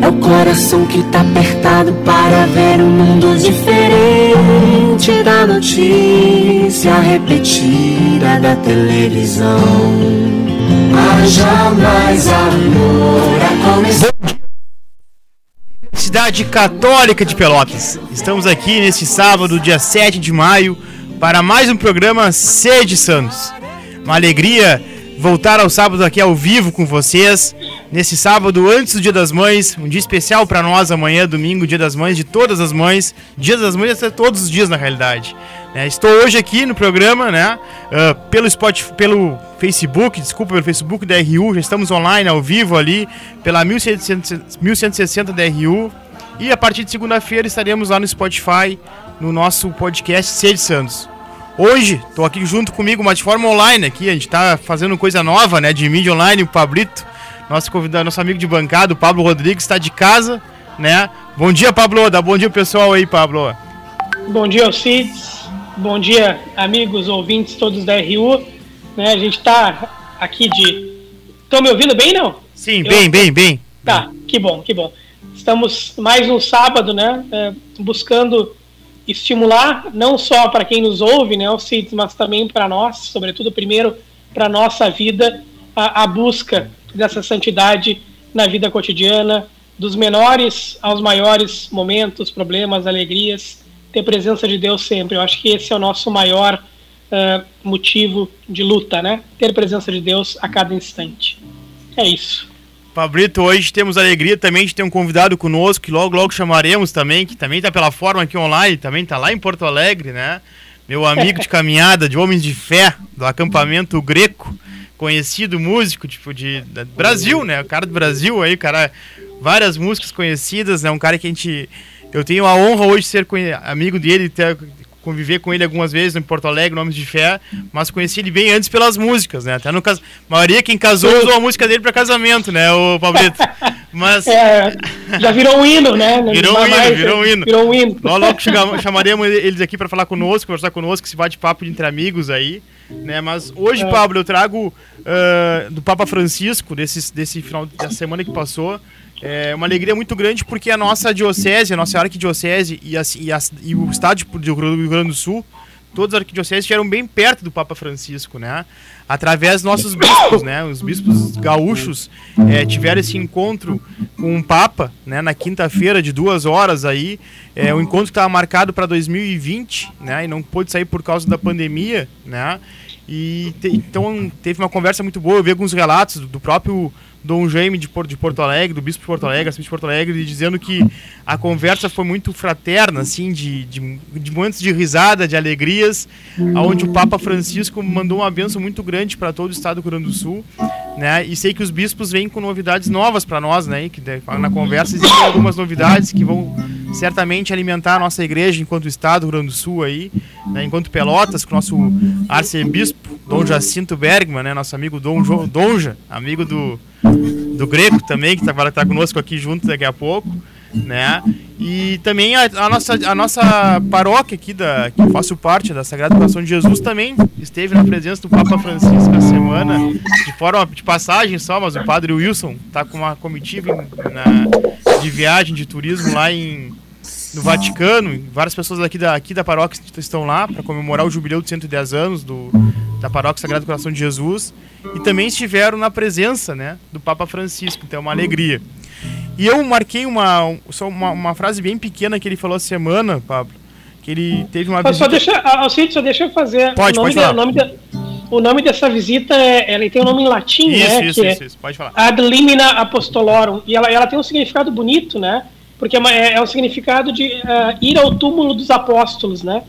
É o coração que tá apertado para ver um mundo diferente da notícia repetida da televisão. Haja mais amor a começar. Cidade Católica de Pelotas. Estamos aqui neste sábado, dia 7 de maio, para mais um programa Sede Santos. Uma alegria voltar ao sábado aqui ao vivo com vocês. Nesse sábado, antes do Dia das Mães, um dia especial para nós amanhã, domingo, Dia das Mães, de todas as mães. Dia das Mães é todos os dias, na realidade. É, estou hoje aqui no programa, né? Uh, pelo, Spotify, pelo Facebook, desculpa, pelo Facebook da RU. Já estamos online, ao vivo ali, pela 1160 da RU. E a partir de segunda-feira estaremos lá no Spotify, no nosso podcast Sede Santos. Hoje, estou aqui junto comigo, mas de forma online aqui, a gente está fazendo coisa nova, né, de mídia online, o Pablito, nosso convidado, nosso amigo de bancada, o Pablo Rodrigues, está de casa, né? Bom dia, Pablo, dá bom dia pessoal aí, Pablo. Bom dia, Alcides, bom dia, amigos, ouvintes todos da RU, né, a gente está aqui de... Estão me ouvindo bem, não? Sim, Eu... bem, bem, bem. Tá, que bom, que bom. Estamos mais um sábado, né, é, buscando estimular não só para quem nos ouve, né, Alcides, mas também para nós, sobretudo primeiro para nossa vida, a, a, busca dessa santidade na vida cotidiana, dos menores aos maiores momentos, problemas, alegrias, ter presença de Deus sempre. Eu acho que esse é o nosso maior uh, motivo de luta, né? Ter presença de Deus a cada instante. É isso. Pablito, hoje temos a alegria também de ter um convidado conosco, que logo, logo chamaremos também, que também está pela forma aqui online, também está lá em Porto Alegre, né? Meu amigo de caminhada, de homens de fé, do acampamento greco, conhecido músico, tipo, de, Brasil, né? O cara do Brasil aí, cara, várias músicas conhecidas, né? Um cara que a gente. Eu tenho a honra hoje de ser amigo dele, ter, conviver com ele algumas vezes em Porto Alegre, Nomes de Fé, mas conheci ele bem antes pelas músicas, né? Até no caso, a maioria quem casou usou a música dele para casamento, né, o Pablito? Mas é, já virou um hino, né? Virou um hino, virou um hino. Virou um hino. Logo, logo chamaremos eles aqui para falar conosco, conversar conosco, esse bate-papo entre amigos aí, né? Mas hoje, é. Pablo, eu trago uh, do Papa Francisco desse desse final da semana que passou. É uma alegria muito grande porque a nossa diocese, a nossa arquidiocese e, a, e, a, e o estado do Rio Grande do Sul, todas as arquidioceses estiveram bem perto do Papa Francisco, né? Através dos nossos bispos, né? Os bispos gaúchos é, tiveram esse encontro com o Papa, né? Na quinta-feira de duas horas aí, é um encontro estava marcado para 2020, né? E não pôde sair por causa da pandemia, né? E te, então teve uma conversa muito boa. Eu vi alguns relatos do, do próprio Dom Jaime de, de Porto Alegre, do Bispo de Porto Alegre, assim, de Porto Alegre, dizendo que a conversa foi muito fraterna, assim, de, de, de momentos de risada, de alegrias, onde o Papa Francisco mandou uma benção muito grande para todo o estado do Rio Grande do Sul, né? E sei que os bispos vêm com novidades novas para nós, né? E que na conversa existem algumas novidades que vão certamente alimentar a nossa igreja enquanto estado do Rio Grande do Sul aí, né? enquanto Pelotas, com o nosso arcebispo Dom Jacinto Bergman, né? Nosso amigo Dom jo, Donja, amigo do do Greco também, que tá, tá conosco aqui junto daqui a pouco, né? E também a, a, nossa, a nossa paróquia aqui, da, que eu faço parte, da Sagrada Coração de Jesus, também esteve na presença do Papa Francisco essa semana, de forma de passagem só, mas o Padre Wilson está com uma comitiva em, na, de viagem, de turismo lá em, no Vaticano. Várias pessoas aqui da, aqui da paróquia estão lá para comemorar o jubileu de 110 anos do, da paróquia Sagrado Coração de Jesus e também estiveram na presença né, do Papa Francisco, então é uma alegria. E eu marquei uma, só uma, uma frase bem pequena que ele falou essa semana, Pablo, que ele teve uma visita... Só deixa, Alcide, só deixa eu fazer... Pode, o nome pode de, o, nome de, o nome dessa visita, é, ela tem um nome em latim, isso, né? Isso, isso, é isso, pode falar. Ad limina apostolorum, e ela, ela tem um significado bonito, né? Porque é, é, é um significado de uh, ir ao túmulo dos apóstolos, né?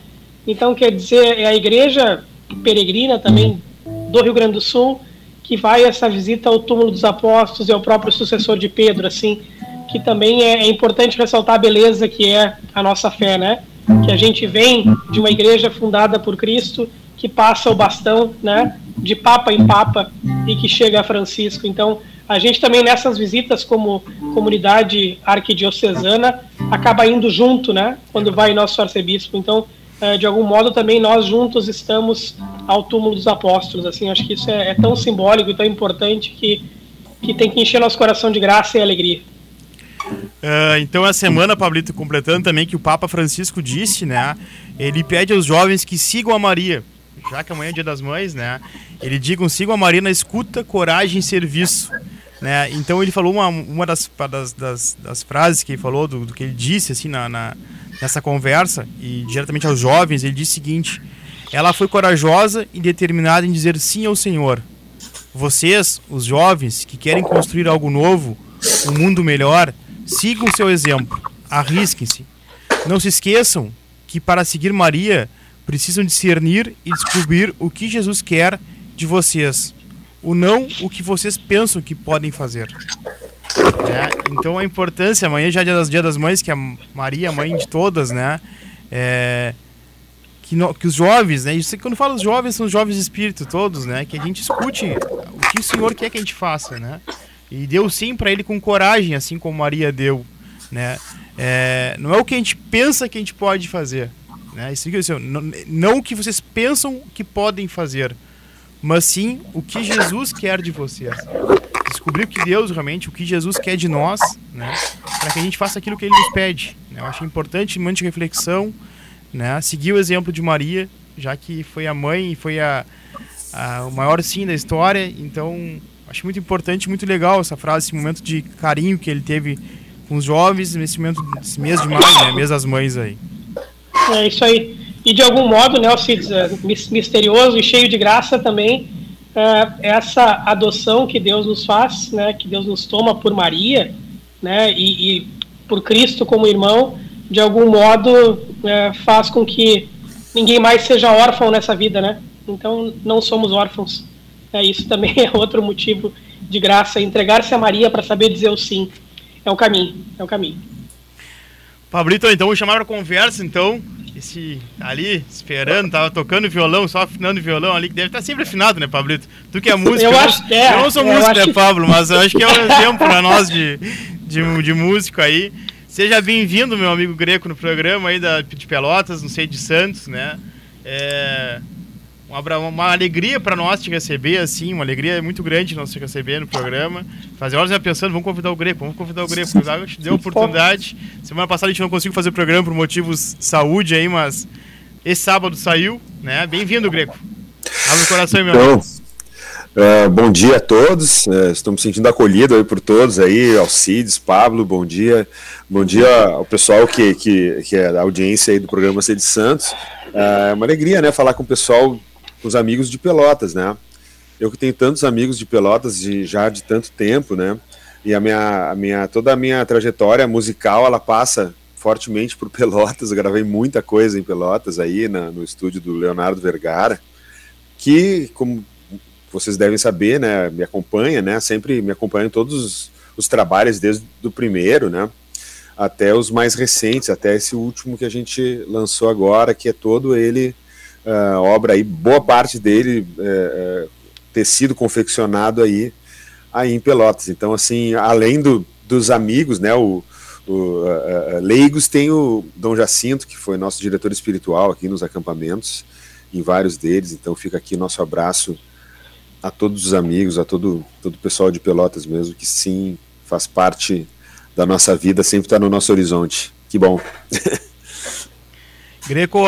Então, quer dizer, é a igreja peregrina também do Rio Grande do Sul, que vai essa visita ao túmulo dos apóstolos e ao próprio sucessor de Pedro, assim, que também é, é importante ressaltar a beleza que é a nossa fé, né? Que a gente vem de uma igreja fundada por Cristo, que passa o bastão, né? De papa em papa e que chega a Francisco. Então, a gente também nessas visitas como comunidade arquidiocesana acaba indo junto, né? Quando vai nosso arcebispo. Então, eh, de algum modo também nós juntos estamos ao túmulo dos apóstolos. Assim, acho que isso é, é tão simbólico e tão importante que, que tem que encher nosso coração de graça e alegria. Uh, então, a semana, Pablito, completando também que o Papa Francisco disse, né? Ele pede aos jovens que sigam a Maria, já que amanhã é dia das mães, né? Ele digam, sigam a Maria na escuta, coragem e serviço. Né? Então ele falou uma, uma das, das, das, das frases que ele falou, do, do que ele disse assim na, na, nessa conversa, e diretamente aos jovens, ele disse o seguinte: ela foi corajosa e determinada em dizer sim ao Senhor. Vocês, os jovens que querem construir algo novo, um mundo melhor, sigam seu exemplo, arrisquem-se. Não se esqueçam que para seguir Maria precisam discernir e descobrir o que Jesus quer de vocês o não o que vocês pensam que podem fazer. É, então a importância, amanhã já é dia das, dia das mães, que a Maria, mãe de todas, né? É, que, no, que os jovens, né? Isso quando falo os jovens, são os jovens de espírito todos, né? Que a gente escute o que o Senhor quer que a gente faça, né? E deu sim para ele com coragem, assim como Maria deu, né? É, não é o que a gente pensa que a gente pode fazer, né? Isso, não, não o que vocês pensam que podem fazer, mas sim o que Jesus quer de vocês. Descobrir o que Deus realmente, o que Jesus quer de nós, né? Para que a gente faça aquilo que Ele nos pede. Né? Eu acho importante, um momento de reflexão, né? Seguir o exemplo de Maria, já que foi a mãe e foi a, a, o maior sim da história. Então, acho muito importante, muito legal essa frase, esse momento de carinho que ele teve com os jovens nesse momento, nesse mês de maio, né? Mês das mães aí. É isso aí. E de algum modo, né, Alcides, é, misterioso e cheio de graça também, é, essa adoção que Deus nos faz, né, que Deus nos toma por Maria, né, e, e por Cristo como irmão, de algum modo é, faz com que ninguém mais seja órfão nessa vida, né? Então não somos órfãos. É, isso também é outro motivo de graça, entregar-se a Maria para saber dizer o sim. É o caminho, é o caminho. Pablito, então vou chamar para conversa, então, esse ali esperando, tava tocando violão, só afinando violão ali, que deve estar tá sempre afinado, né, Pablito? Tu que é músico. Eu, eu acho que é. Eu não sou músico, né, Pablo? Mas eu acho que é um exemplo para nós de, de, de músico aí. Seja bem-vindo, meu amigo Greco, no programa aí da, de Pelotas, não sei, de Santos, né? É, uma, uma alegria para nós te receber, assim, uma alegria muito grande nós te receber no programa. Fazer horas já pensando, vamos convidar o Greco, vamos convidar o Greco. A gente deu oportunidade. Semana passada a gente não conseguiu fazer o programa por motivos de saúde aí, mas esse sábado saiu, né? Bem-vindo, Greco. Abre o coração meu então. Uh, bom dia a todos, uh, estou me sentindo acolhido aí por todos aí, Alcides, Pablo, bom dia, bom dia ao pessoal que, que, que é da audiência aí do programa Sede Santos, uh, é uma alegria, né, falar com o pessoal com os amigos de Pelotas, né? Eu que tenho tantos amigos de Pelotas de, já de tanto tempo, né? E a minha, a minha, toda a minha trajetória musical, ela passa fortemente por Pelotas. Eu gravei muita coisa em Pelotas aí na, no estúdio do Leonardo Vergara, que, como vocês devem saber, né, me acompanha, né? Sempre me acompanha em todos os, os trabalhos desde o primeiro, né? Até os mais recentes, até esse último que a gente lançou agora, que é todo ele uh, obra aí, boa parte dele uh, ter sido confeccionado aí, aí em Pelotas. Então, assim, além do, dos amigos, né, o, o leigos, tem o Dom Jacinto, que foi nosso diretor espiritual aqui nos acampamentos, em vários deles. Então, fica aqui nosso abraço a todos os amigos, a todo, todo o pessoal de Pelotas mesmo, que sim, faz parte da nossa vida, sempre está no nosso horizonte. Que bom. Greco,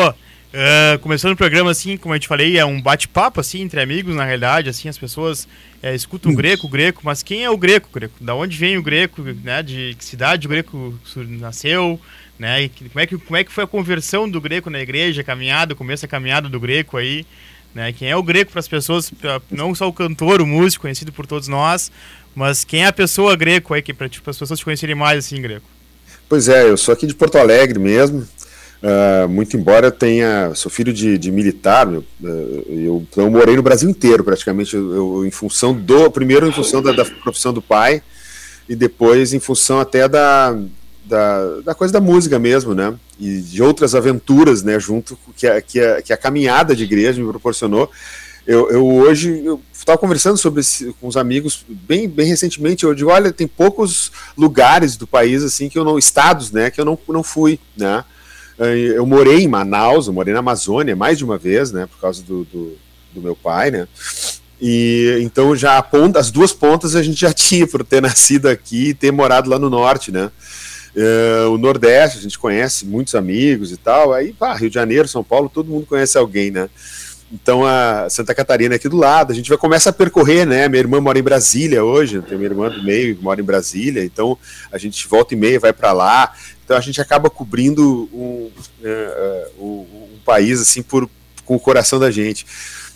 Uh, começando o programa, assim, como eu te falei, é um bate-papo, assim, entre amigos, na realidade, assim, as pessoas é, escutam o greco, o greco, mas quem é o greco, greco? Da onde vem o greco, né, de que cidade o greco nasceu, né, e como é que, como é que foi a conversão do greco na igreja, a caminhada, começo da caminhada do greco aí, né, quem é o greco para as pessoas, não só o cantor, o músico, conhecido por todos nós, mas quem é a pessoa greco aí, que para tipo, as pessoas te conhecerem mais, assim, greco? Pois é, eu sou aqui de Porto Alegre mesmo, Uh, muito embora tenha, sou filho de, de militar, uh, eu, então eu morei no Brasil inteiro praticamente, eu, eu, em função do, primeiro em função da, da, profissão do pai, e depois em função até da, da, da, coisa da música mesmo, né? E de outras aventuras, né? Junto que a, que a, que a caminhada de igreja me proporcionou. Eu, eu hoje estava conversando sobre esse, com os amigos bem, bem recentemente. Eu digo, olha, tem poucos lugares do país assim que eu não estados, né? Que eu não, não fui, né? Eu morei em Manaus, eu morei na Amazônia mais de uma vez, né? Por causa do, do, do meu pai, né? E então já ponta, as duas pontas a gente já tinha por ter nascido aqui e ter morado lá no norte, né? Uh, o Nordeste, a gente conhece muitos amigos e tal. Aí, pá, Rio de Janeiro, São Paulo, todo mundo conhece alguém, né? Então a Santa Catarina é aqui do lado, a gente vai começar a percorrer, né? Minha irmã mora em Brasília hoje, tem minha irmã do meio que mora em Brasília, então a gente volta e meia vai para lá. Então a gente acaba cobrindo um, uh, uh, um, país assim por com o coração da gente.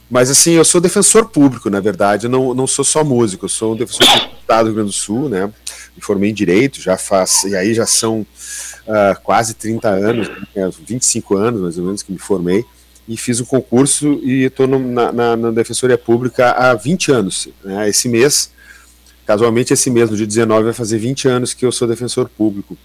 Mas assim, eu sou defensor público, na verdade, eu não, não sou só músico, eu sou um defensor do Estado do Rio Grande do Sul, né? Me formei em Direito, já faz, e aí já são uh, quase 30 anos, né, 25 anos mais ou menos que me formei, e fiz um concurso e estou na, na, na, Defensoria Pública há 20 anos. Né? Esse mês, casualmente esse mês, no dia 19, vai fazer 20 anos que eu sou defensor público.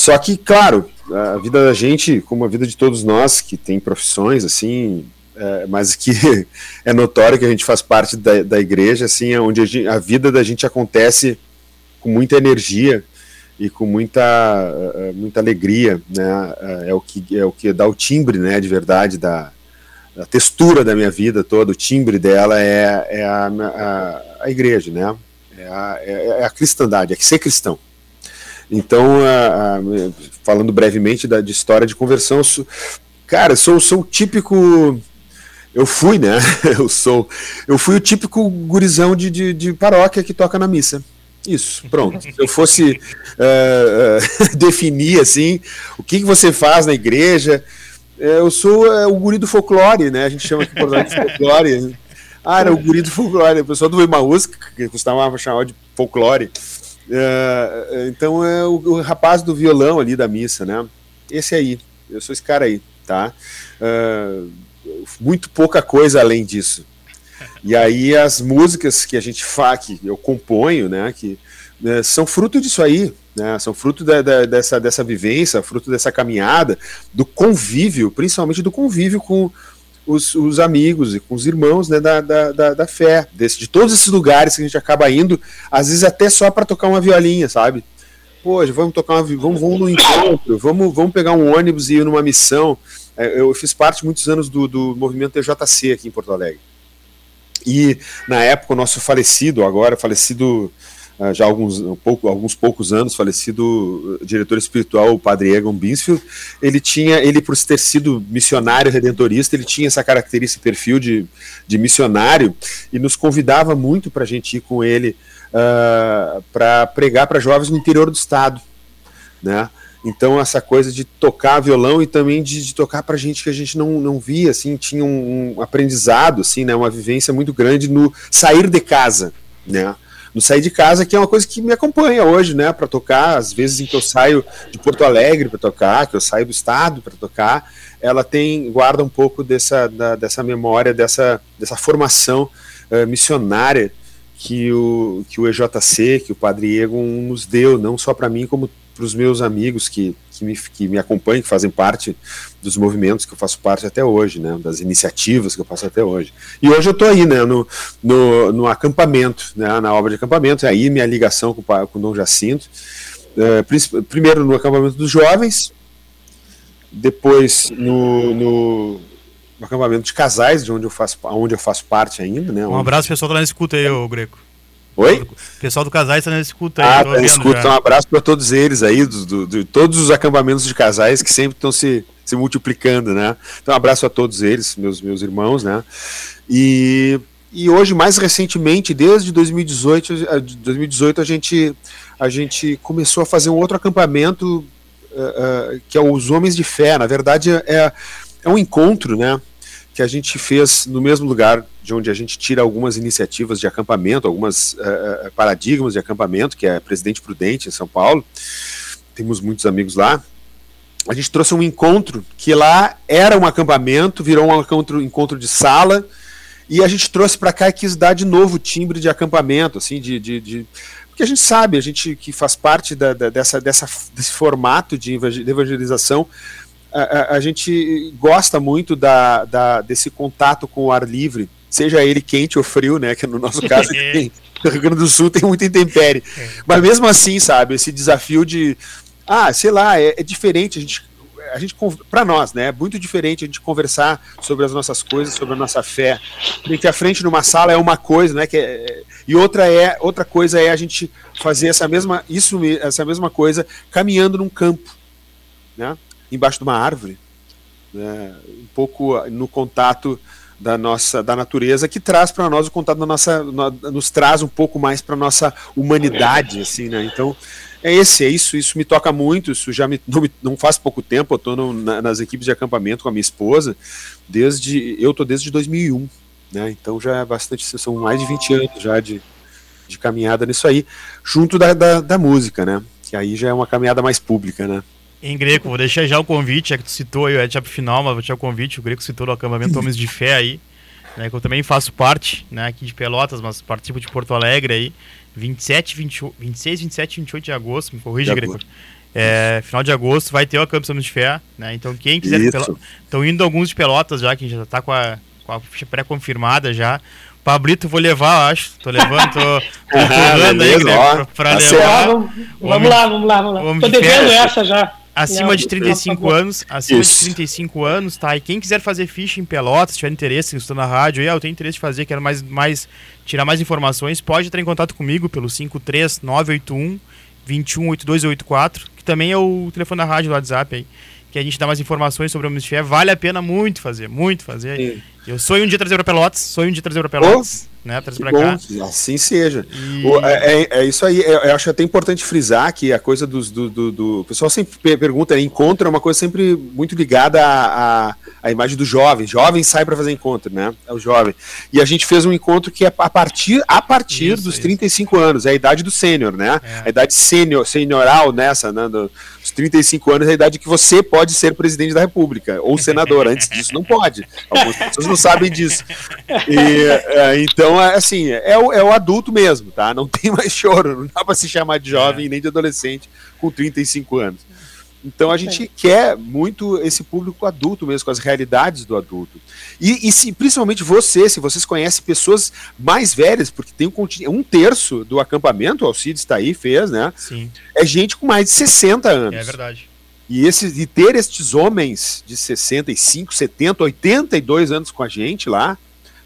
Só que, claro, a vida da gente, como a vida de todos nós que tem profissões assim, é, mas que é notório que a gente faz parte da, da igreja, assim, é onde a, gente, a, vida da gente acontece com muita energia e com muita, é, muita alegria, né? É o que é o que dá o timbre, né, de verdade da, a textura da minha vida toda, o timbre dela é, é a, a, a igreja, né? É a, é a cristandade, é ser cristão. Então, falando brevemente da, de história de conversão, sou, cara, sou, sou o típico eu fui, né? Eu sou. Eu fui o típico gurizão de, de, de paróquia que toca na missa. Isso, pronto. Se eu fosse uh, uh, definir assim, o que, que você faz na igreja, eh, eu sou uh, o guri do folclore, né? A gente chama aqui por de folclore. Ah, era o guri do folclore. O pessoal do Emaús, que costumava chamar de folclore. Então é o, o, rapaz do violão ali da missa, né? Esse aí. Eu sou esse cara aí, tá? Uh, muito pouca coisa além disso. E aí as músicas que a gente faz, que eu componho, né, que né, são fruto disso aí, né, são fruto da, da, dessa, dessa vivência, fruto dessa caminhada, do convívio, principalmente do convívio com os, os amigos e com os irmãos né, da, da, da, da fé, desse, de todos esses lugares que a gente acaba indo, às vezes até só para tocar uma violinha, sabe? Poxa, vamos tocar uma, vamos, vamos no encontro, vamos, vamos pegar um ônibus e ir numa missão. É, eu fiz parte muitos anos do, do movimento TJC aqui em Porto Alegre. E na época o nosso falecido, agora falecido já há alguns, um pouco, alguns poucos anos, falecido diretor espiritual, o padre Egon Binsfield, ele tinha, ele por ter sido missionário redentorista, ele tinha essa característica, perfil de, de missionário, e nos convidava muito para a gente ir com ele uh, para pregar para jovens no interior do estado, né? Então, essa coisa de tocar violão e também de, de tocar para gente que a gente não, não via, assim, tinha um, um, aprendizado, assim, né, uma vivência muito grande no sair de casa, né? No sair de casa, que é uma coisa que me acompanha hoje, né, para tocar. Às vezes em que eu saio de Porto Alegre para tocar, que eu saio do estado para tocar, ela tem guarda um pouco dessa, da, dessa memória, dessa, dessa formação uh, missionária que o, que o EJC, que o Padre Egon nos deu, não só para mim, como para os meus amigos que, que, me, que me acompanham, que fazem parte dos movimentos que eu faço parte até hoje, né, das iniciativas que eu faço até hoje. E hoje eu estou aí, né, no, no, no, acampamento, né, na obra de acampamento, aí minha ligação com, com o Dom Jacinto, é, primeiro no acampamento dos jovens, depois no, no, acampamento de casais, de onde eu faço, onde eu faço parte ainda. Né, um abraço pessoal que tá escuta aí, ô Greco. Oi? O pessoal do Casais está na escuta aí. Ah, tá escuta. Um abraço para todos eles aí, do, do, de todos os acampamentos de casais que sempre estão se, se multiplicando, né? Então, um abraço a todos eles, meus, meus irmãos, né? E, e hoje, mais recentemente, desde 2018, 2018 a, gente, a gente começou a fazer um outro acampamento uh, uh, que é os Homens de Fé. Na verdade, é, é um encontro, né? Que a gente fez no mesmo lugar de onde a gente tira algumas iniciativas de acampamento, algumas uh, paradigmas de acampamento, que é Presidente Prudente, em São Paulo. Temos muitos amigos lá. A gente trouxe um encontro que lá era um acampamento, virou um encontro, encontro de sala, e a gente trouxe para cá e quis dar de novo timbre de acampamento, assim, de, de, de porque a gente sabe, a gente que faz parte da, da, dessa, dessa, desse formato de evangelização, a, a, gente gosta muito da, da, desse contato com o ar livre, seja ele quente ou frio, né? Que no nosso caso tem, no Rio Grande do Sul tem muita intempérie. É. Mas mesmo assim, sabe, esse desafio de. Ah, sei lá, é, é diferente, a gente a gente para nós, né, é muito diferente a gente conversar sobre as nossas coisas, sobre a nossa fé. Frente a frente numa sala é uma coisa, né, que é, e outra é outra coisa é a gente fazer essa mesma isso essa mesma coisa caminhando num campo, né, embaixo de uma árvore, né, um pouco no contato da nossa da natureza que traz para nós o contato da nossa nos traz um pouco mais para nossa humanidade assim né? Então é esse é isso. Isso me toca muito isso já me não, não faz pouco tempo eu estou na, nas equipes de acampamento com a minha esposa desde eu tô desde 2001 né? Então já é bastante são mais de 20 anos já de, de caminhada nisso aí junto da, da, da música né? Que aí já é uma caminhada mais pública né em Greco, vou deixar já o convite, é que tu citou aí, é já pro final, mas vou deixar o convite, o Greco citou no acampamento Homens de Fé aí, né, que eu também faço parte, né, aqui de Pelotas, mas participo de Porto Alegre aí, 27, 20, 26, 27 e 28 de agosto, me corrige, Greco. É, final de agosto vai ter o acampamento Homens de Fé, né, então quem quiser... Estão indo alguns de Pelotas já, que já tá com a, com a ficha pré-confirmada já, Pablito, vou levar, acho. Tô levando, tô, tô empurrando aí, né, pra, pra tá levar. Vamos, vamos, lá, vamos lá, vamos lá. Tô devendo essa já. Acima de 35 anos, acima Isso. de 35 anos, tá? E quem quiser fazer ficha em Pelotas, se tiver interesse, estou na rádio, aí, ah, eu tenho interesse de fazer, quero mais, mais tirar mais informações, pode entrar em contato comigo pelo 53981 218284, que também é o telefone da rádio do WhatsApp aí, que a gente dá mais informações sobre o Fé. Vale a pena muito fazer, muito fazer. Sim. Eu sonho um dia trazer para Pelotas, sonho um dia trazer para Pelotas. Né? Traz pra bom, cá. Assim seja. E... O, é, é, é, isso aí. Eu, eu, acho até importante frisar que a coisa dos, do, do, do. O pessoal sempre pergunta, né? encontro é uma coisa sempre muito ligada à, à, imagem do jovem. Jovem sai para fazer encontro, né? É o jovem. E a gente fez um encontro que é a partir, a partir isso, dos isso. 35 anos, é a idade do sênior, né? É. A idade sênior, senioral nessa, né? Dos 35 anos é a idade que você pode ser presidente da República ou senador. Antes disso, não pode. Algumas pessoas não sabem disso. E, é, então, então, é, assim, é o, é o adulto mesmo, tá? Não tem mais choro, não dá para se chamar de jovem é. nem de adolescente com 35 anos. Então a gente quer muito esse público adulto mesmo, com as realidades do adulto. E, e se, principalmente você, se vocês conhecem pessoas mais velhas, porque tem um, um terço do acampamento, o Alcides está aí, fez, né? Sim. É gente com mais de 60 anos. É verdade. E, esse, e ter estes homens de 65, 70, 82 anos com a gente lá,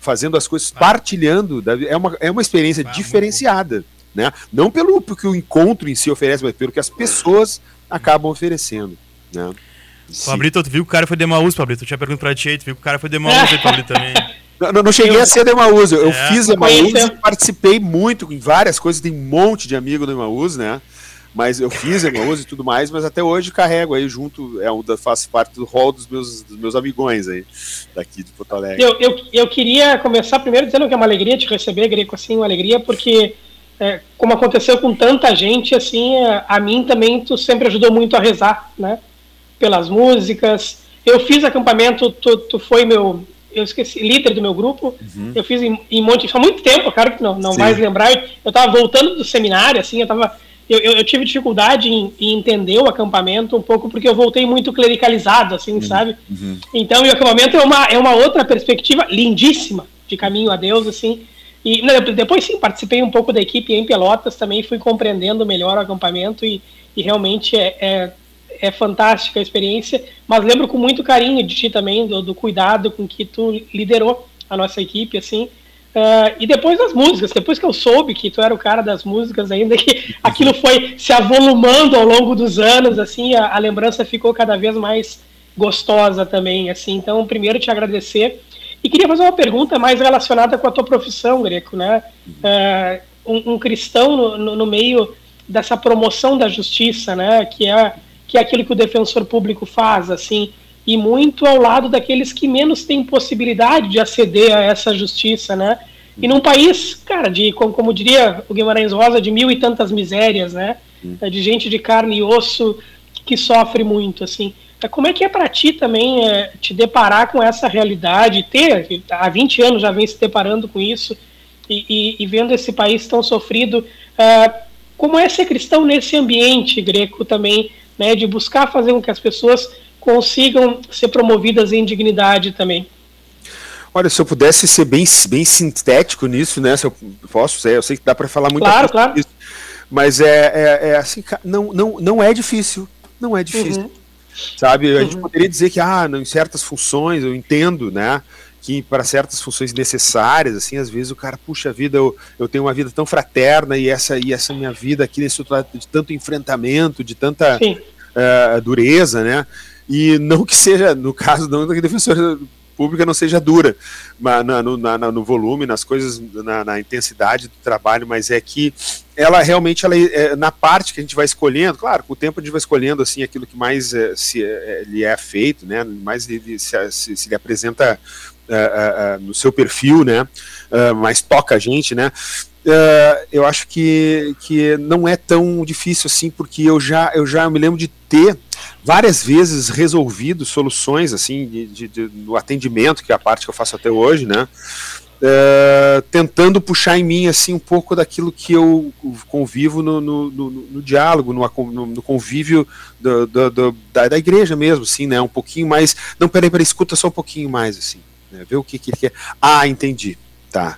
fazendo as coisas, partilhando, é uma, é uma experiência diferenciada. Né? Não pelo que o encontro em si oferece, mas pelo que as pessoas acabam oferecendo. Né? Pablito, tu viu que o cara foi de Maús, Pablito? Eu tinha pergunta pra ti aí, tu viu que o cara foi de Maús aí, Pablito, também. Não, não, cheguei a ser do Emaús, eu, é. fiz Emaús e participei muito em várias coisas, tem um monte de amigo do Emaús, né? Mas eu fiz Emaús e tudo mais, mas até hoje carrego aí junto, é um da, faço parte do rol dos meus, dos meus amigões aí, daqui de Porto Alegre. Eu, eu, eu queria começar primeiro dizendo que é uma alegria te receber, Greco, assim, uma alegria, porque é, como aconteceu com tanta gente, assim, a, é, a, mim também tu sempre ajudou muito a rezar, né? Pelas músicas. Eu fiz acampamento, tu, tu foi meu, eu esqueci, líder do meu grupo. Uhum. Eu fiz em, em Monte, há muito tempo, cara, que não, não mais lembrar. Eu tava voltando do seminário, assim, eu tava eu, eu, eu, tive dificuldade em, em, entender o acampamento um pouco porque eu voltei muito clericalizado, assim, uhum. sabe? Uhum. Então, o acampamento é uma, é uma outra perspectiva lindíssima de caminho a Deus, assim. E não, depois, sim, participei um pouco da equipe em Pelotas também, fui compreendendo melhor o acampamento e, e realmente é, é, é, fantástica a experiência. Mas lembro com muito carinho de ti também, do, do cuidado com que tu liderou a nossa equipe, assim. Uh, e depois das músicas, depois que eu soube que tu era o cara das músicas ainda, que aquilo foi se avolumando ao longo dos anos, assim, a, a, lembrança ficou cada vez mais gostosa também, assim. Então, primeiro te agradecer. E queria fazer uma pergunta mais relacionada com a tua profissão, Greco, né? Uh, um, um, cristão no, no, no, meio dessa promoção da justiça, né? Que é, que é aquilo que o defensor público faz, assim e muito ao lado daqueles que menos têm possibilidade de aceder a essa justiça, né? E num país, cara, de como, como diria o Guimarães Rosa, de mil e tantas misérias, né? De gente de carne e osso que sofre muito, assim. Como é que é para ti também é, te deparar com essa realidade, ter, há 20 anos já vem se deparando com isso e, e, e vendo esse país tão sofrido, é, como é ser cristão nesse ambiente greco também, né, de buscar fazer com que as pessoas consigam ser promovidas em dignidade também. Olha, se eu pudesse ser bem, bem sintético nisso, né? Se eu posso, eu sei que dá para falar muito claro, claro. Disso, mas é, é, é, assim, não, não, não é difícil, não é difícil, uhum. sabe? A gente uhum. poderia dizer que, ah, em certas funções eu entendo, né? que para certas funções necessárias, assim, às vezes o cara, puxa vida, eu, eu tenho uma vida tão fraterna e essa e essa minha vida aqui nesse de tanto enfrentamento, de tanta uh, dureza, né? E não que seja, no caso, não que defensor pública não seja dura mas na, no, na, no volume, nas coisas, na, na, intensidade do trabalho, mas é que ela realmente, ela, é, na parte que a gente vai escolhendo, claro, com o tempo a gente vai escolhendo assim aquilo que mais é, se, é, lhe é feito, né, mais lhe, se, se, se lhe apresenta uh, uh, no seu perfil, né? Mas toca a gente, né? Eu acho que, que não é tão difícil assim, porque eu já, eu já me lembro de ter várias vezes resolvido soluções assim de, de, de, no atendimento, que é a parte que eu faço até hoje, né? Uh, tentando puxar em mim assim um pouco daquilo que eu convivo no, no, no, no diálogo, no, no convívio do, do, do, da, da, igreja mesmo, assim, né? Um pouquinho mais. Não, peraí, peraí, escuta só um pouquinho mais, assim né? Ver o que, que ele quer. Ah, entendi. Tá.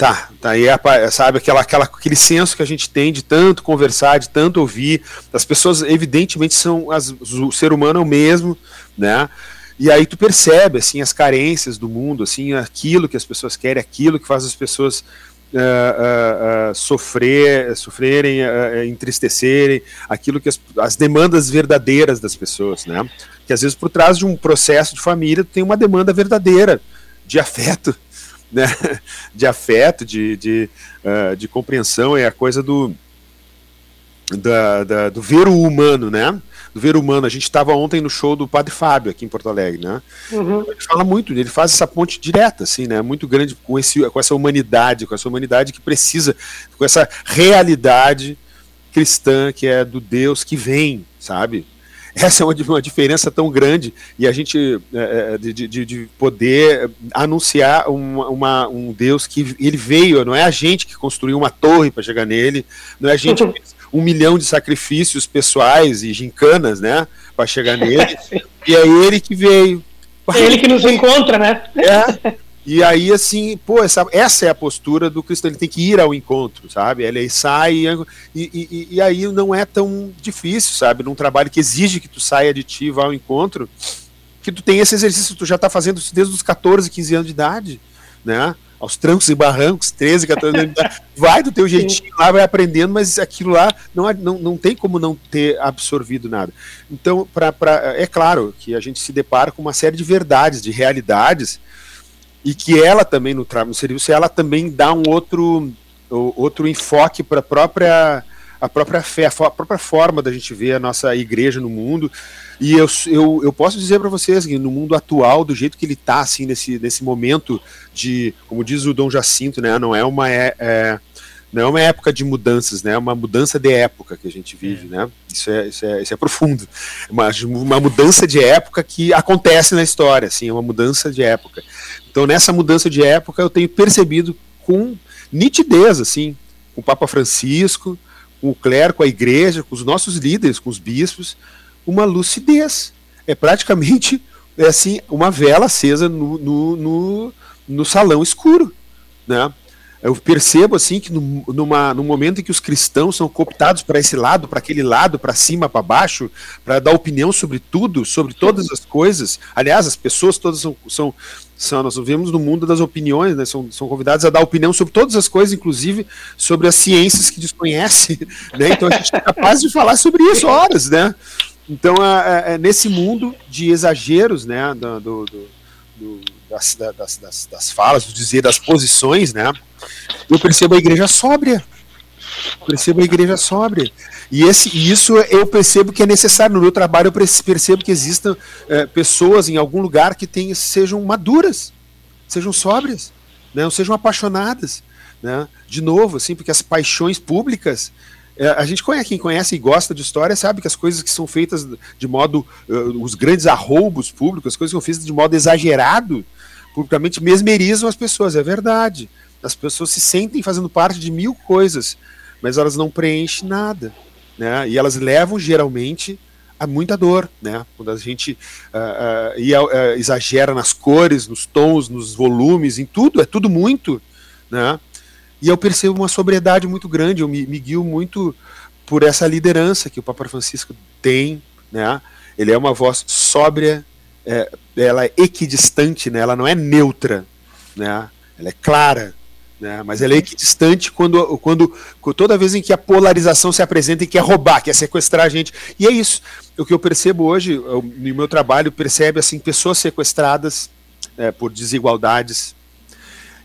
Tá, tá aí, sabe, aquela, aquela, aquele senso que a gente tem de tanto conversar, de tanto ouvir. As pessoas, evidentemente, são. As, o ser humano é o mesmo, né? E aí tu percebe, assim, as carências do mundo, assim, aquilo que as pessoas querem, aquilo que faz as pessoas Uh, uh, uh, sofrer, sofrerem, entristecerem, aquilo que as, as, demandas verdadeiras das pessoas, né? Que às vezes por trás de um processo de família tem uma demanda verdadeira de afeto, né? De afeto, de, de, de compreensão, é a coisa do da, da, do ver o humano, né? do ver humano. A gente estava ontem no show do Padre Fábio aqui em Porto Alegre, né? Uhum. Ele fala muito, ele faz essa ponte direta, assim, né? Muito grande com, esse, com essa humanidade, com essa humanidade que precisa, com essa realidade cristã que é do Deus que vem, sabe? Essa é uma, uma diferença tão grande e a gente é, é de, de, de, poder anunciar uma, uma, um Deus que ele veio, não é a gente que construiu uma torre para chegar nele, não é a gente que um milhão de sacrifícios pessoais e gincanas, né? Para chegar nele. e é ele que veio. É ele que nos encontra, né? É. E aí, assim, pô, essa, essa é a postura do cristão, ele tem que ir ao encontro, sabe? Ele sai e, e, e, aí não é tão difícil, sabe? Num trabalho que exige que tu saia de ti e vá ao encontro, que tu tem esse exercício, tu já está fazendo isso desde os 14, 15 anos de idade, né? aos trancos e barrancos, 13, 14 anos, vai do teu jeitinho lá, vai aprendendo, mas aquilo lá não, não, não tem como não ter absorvido nada. Então, pra, pra, é claro que a gente se depara com uma série de verdades, de realidades, e que ela também, no, no serviço, ela também dá um outro, outro enfoque para a própria, a própria fé, a própria forma da gente ver a nossa igreja no mundo, e eu, eu, eu posso dizer para vocês que no mundo atual, do jeito que ele está, assim, nesse, nesse momento de, como diz o Dom Jacinto, né, não é uma. É, é, não é uma época de mudanças, né? É uma mudança de época que a gente vive, é. né? Isso é, isso é, isso é profundo. Uma, uma mudança de época que acontece na história, assim, é uma mudança de época. Então, nessa mudança de época, eu tenho percebido com nitidez, assim, com o Papa Francisco, com o clero, com a igreja, com os nossos líderes, com os bispos, uma lucidez. É praticamente é assim uma vela acesa no, no, no, no salão escuro, né? Eu percebo assim que no, numa, no momento em que os cristãos são cooptados para esse lado, para aquele lado, para cima, para baixo, para dar opinião sobre tudo, sobre todas as coisas. Aliás, as pessoas todas são, são, são nós vivemos no mundo das opiniões, né? São, são convidados a dar opinião sobre todas as coisas, inclusive sobre as ciências que desconhece, né? Então a gente é capaz de falar sobre isso horas, né? Então, é, é, é, nesse mundo de exageros, né, do, do, do, das, das, das, das, falas, do dizer, das posições, né, eu percebo a igreja sóbria. percebo a igreja sóbria. E esse, isso eu percebo que é necessário. No meu trabalho, eu percebo que existam é, pessoas em algum lugar que sejam maduras, sejam sóbrias, né, não sejam apaixonadas. Né? De novo, assim, porque as paixões públicas é, a gente conhece, quem conhece e gosta de história sabe que as coisas que são feitas de modo, uh, os grandes arroubos públicos, as coisas que são feitas de modo exagerado, publicamente mesmerizam as pessoas, é verdade. As pessoas se sentem fazendo parte de mil coisas, mas elas não preenchem nada, né? E elas levam geralmente a muita dor, né? Quando a gente uh, uh, uh, exagera nas cores, nos tons, nos volumes, em tudo, é tudo muito, né? E eu percebo uma sobriedade muito grande, eu me, me guio muito por essa liderança que o Papa Francisco tem, né? Ele é uma voz sóbria, é, ela é equidistante, né? Ela não é neutra, né? Ela é clara, né? Mas ela é equidistante quando, quando, toda vez em que a polarização se apresenta e quer roubar, quer sequestrar a gente. E é isso. O que eu percebo hoje, eu, no meu trabalho, percebe assim pessoas sequestradas é, por desigualdades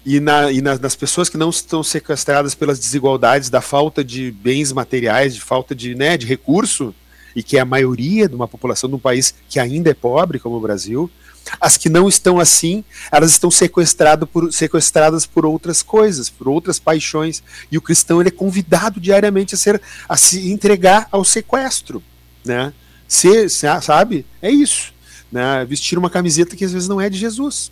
e, na, e na, nas pessoas que não estão sequestradas pelas desigualdades da falta de bens materiais, de falta de, né, de recurso e que é a maioria de uma população de um país que ainda é pobre como o Brasil as que não estão assim, elas estão sequestrado por, sequestradas por outras coisas, por outras paixões. E o cristão ele é convidado diariamente a, ser, a se entregar ao sequestro. Né? Se, sabe? É isso. Né? Vestir uma camiseta que às vezes não é de Jesus.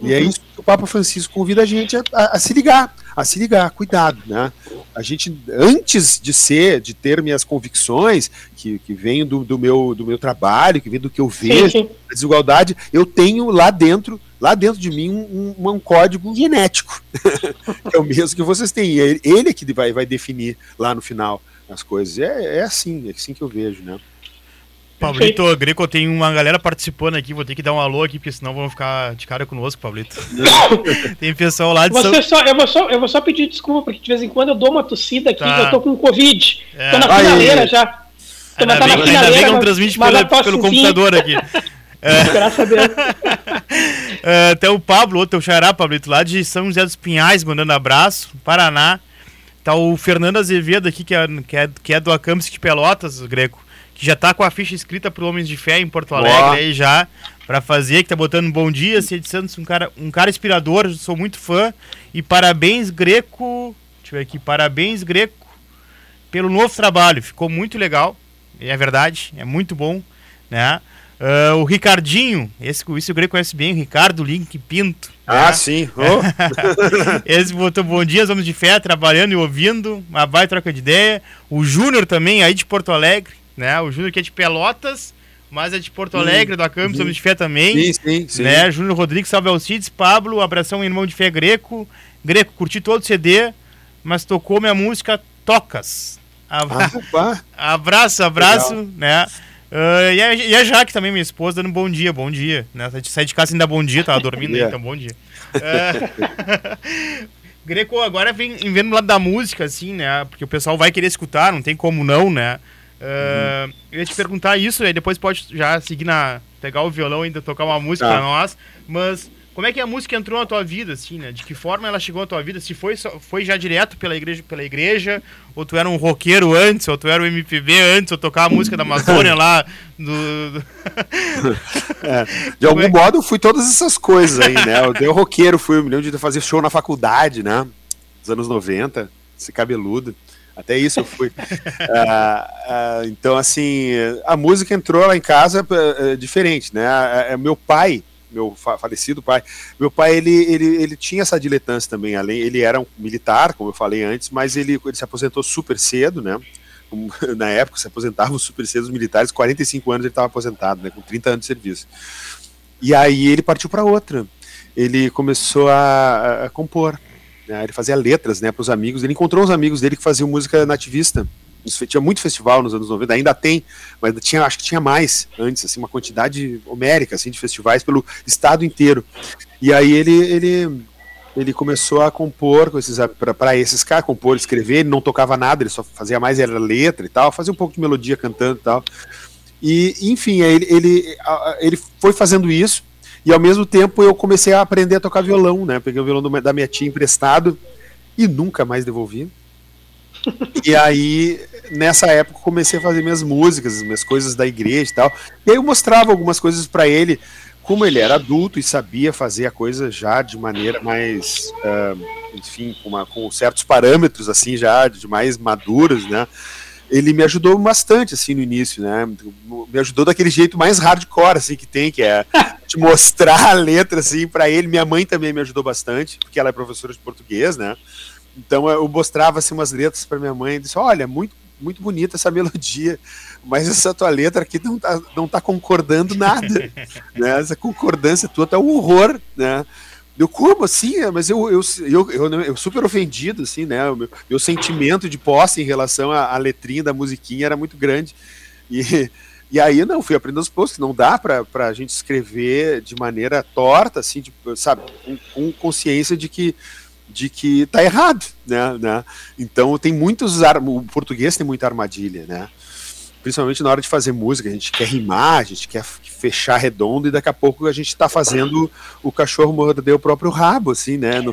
E é uhum. isso que o Papa Francisco convida a gente a, a, a, se ligar, a se ligar, cuidado, né? A gente, antes de ser, de ter minhas convicções, que, que vêm do, do, meu, do meu trabalho, que vêm do que eu vejo, sim, sim. a desigualdade, eu tenho lá dentro, lá dentro de mim, um, um, um código genético, que é o mesmo que vocês têm. Ele, ele é que vai, vai definir lá no final as coisas. É, é assim, é assim que eu vejo, né? Pablito, Greco, tem uma galera participando aqui, vou ter que dar um alô aqui, porque senão vão ficar de cara conosco, Pablito. tem pessoal lá de Você São... só, eu, vou só, eu vou só pedir desculpa, porque de vez em quando eu dou uma tossida aqui, tá. eu tô com Covid. É. Tô na finaleira já. Tô ainda, bem, na ainda bem que não transmite pelo, pelo computador aqui. É. Graças a Deus. é, até o Pablo, teu xará, Pablito, lá de São José dos Pinhais, mandando abraço, Paraná. Tá o Fernando Azevedo aqui, que é, que é, que é do Acamps de Pelotas, Greco que já tá com a ficha escrita pro Homens de Fé em Porto Alegre Boa. aí já para fazer, que tá botando um bom dia, Cid Santos, um cara, um cara inspirador, sou muito fã e parabéns Greco, deixa eu ver aqui, parabéns Greco pelo novo trabalho, ficou muito legal, é verdade, é muito bom, né? Uh, o Ricardinho, esse, esse o Greco conhece bem, o Ricardo Link Pinto. Ah, né? sim. Oh. esse botou bom dia, homens de fé, trabalhando e ouvindo, uma vai troca de ideia. O Júnior também, aí de Porto Alegre, né? O Júnior que é de Pelotas, mas é de Porto Alegre, da Campos, uhum. de Fé também. Sim, sim, sim. Né? Júnior Rodrigues, salve Alcides, Pablo, abração irmão de fé Greco. Greco, curti todo o CD, mas tocou minha música Tocas. Abra... Ah, abraço, abraço, Legal. né? Uh, e, a, e a Jaque também, minha esposa, dando bom dia, bom dia. Né? Sai de casa ainda bom dia, tava dormindo aí, então bom dia. Uh, Greco, agora vem vendo do lado da música, assim, né? Porque o pessoal vai querer escutar, não tem como não, né? Uh, eu ia te perguntar isso, aí depois pode já seguir na. pegar o violão e ainda tocar uma música tá. pra nós. Mas como é que a música entrou na tua vida, assim, né? De que forma ela chegou na tua vida? Se foi, foi já direto pela igreja, pela igreja, ou tu era um roqueiro antes, ou tu era um MPB antes, ou tocava a música da Amazônia lá do. do... é, de algum é? modo fui todas essas coisas aí, né? Eu dei roqueiro, fui, um milhão de fazer show na faculdade, né? Nos anos 90, esse cabeludo. Até isso eu fui. uh, uh, então, assim, a música entrou lá em casa uh, diferente, né? meu pai, meu falecido pai, meu pai, ele, ele, ele tinha essa diletância também, além, ele era um militar, como eu falei antes, mas ele, ele se aposentou super cedo, né? Na época se aposentavam super cedo os militares, 45 anos ele estava aposentado, né? Com 30 anos de serviço. E aí ele partiu para outra. Ele começou a, a compor, né? Ele fazia letras né, para os amigos. Ele encontrou uns amigos dele que faziam música nativista. Tinha muito festival nos anos 90, ainda tem, mas tinha, acho que tinha mais antes, assim, uma quantidade homérica assim, de festivais pelo estado inteiro. E aí ele, ele, ele começou a compor com esses para esses caras, compor, escrever, ele não tocava nada, ele só fazia mais era letra e tal, fazia um pouco de melodia cantando e tal. E, enfim, ele, ele, ele foi fazendo isso, e ao mesmo tempo eu comecei a aprender a tocar violão, né? Peguei o violão do, da minha tia emprestado e nunca mais devolvi. e aí, nessa época, comecei a fazer minhas músicas, minhas coisas da igreja e tal. E aí eu mostrava algumas coisas para ele, como ele era adulto e sabia fazer a coisa já de maneira mais, uh, enfim, com, uma, com certos parâmetros, assim, já de mais maduros, né? Ele me ajudou bastante, assim, no início, né? Me ajudou daquele jeito mais hardcore, assim, que tem, que é de mostrar a letra, assim, para ele. Minha mãe também me ajudou bastante, porque ela é professora de português, né? Então eu mostrava assim, umas letras para minha mãe e disse: Olha, muito, muito bonita essa melodia, mas essa tua letra aqui não tá, não tá concordando nada. né? Essa concordância tua tá um horror, né? Eu, como assim? É, mas eu, eu, eu, eu, eu super ofendido, assim, né? O meu, meu sentimento de posse em relação à, à letrinha da musiquinha era muito grande. E, e aí, não, fui aprendendo aos poucos, não dá para a gente escrever de maneira torta, assim, tipo, sabe, com, com, consciência de que de que tá errado, né, né? Então tem muitos o português tem muita armadilha, né? Principalmente na hora de fazer música, a gente quer rimar, a gente quer fechar redondo e daqui a pouco a gente está fazendo o cachorro morder o próprio rabo, assim, né? No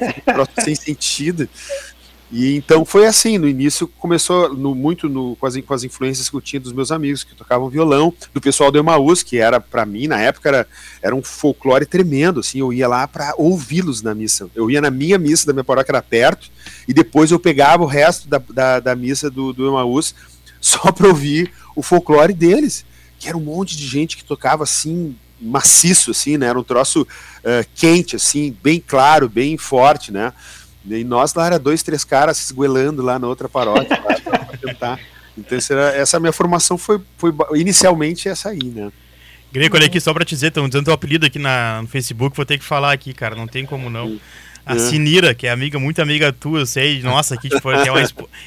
sem sentido. E então foi assim, no início começou no, muito no, com, as, com as influências que eu tinha dos meus amigos que tocavam violão, do pessoal do Emaús, que era para mim na época era, era um folclore tremendo, assim, eu ia lá para ouvi-los na missa. Eu ia na minha missa da minha paróquia era perto e depois eu pegava o resto da, da, da missa do, do Emaús só para ouvir o folclore deles, que era um monte de gente que tocava assim maciço assim, né? Era um troço uh, quente assim, bem claro, bem forte, né? E nós lá era dois, três caras se esguelando lá na outra paróquia para tentar. Então essa, essa minha formação foi, foi inicialmente essa aí, né? Greco, olha aqui, só pra te dizer, estão dizendo teu apelido aqui na, no Facebook, vou ter que falar aqui, cara, não tem como não. A é. Sinira, que é amiga, muito amiga tua, eu sei, nossa, aqui tipo, é, uma,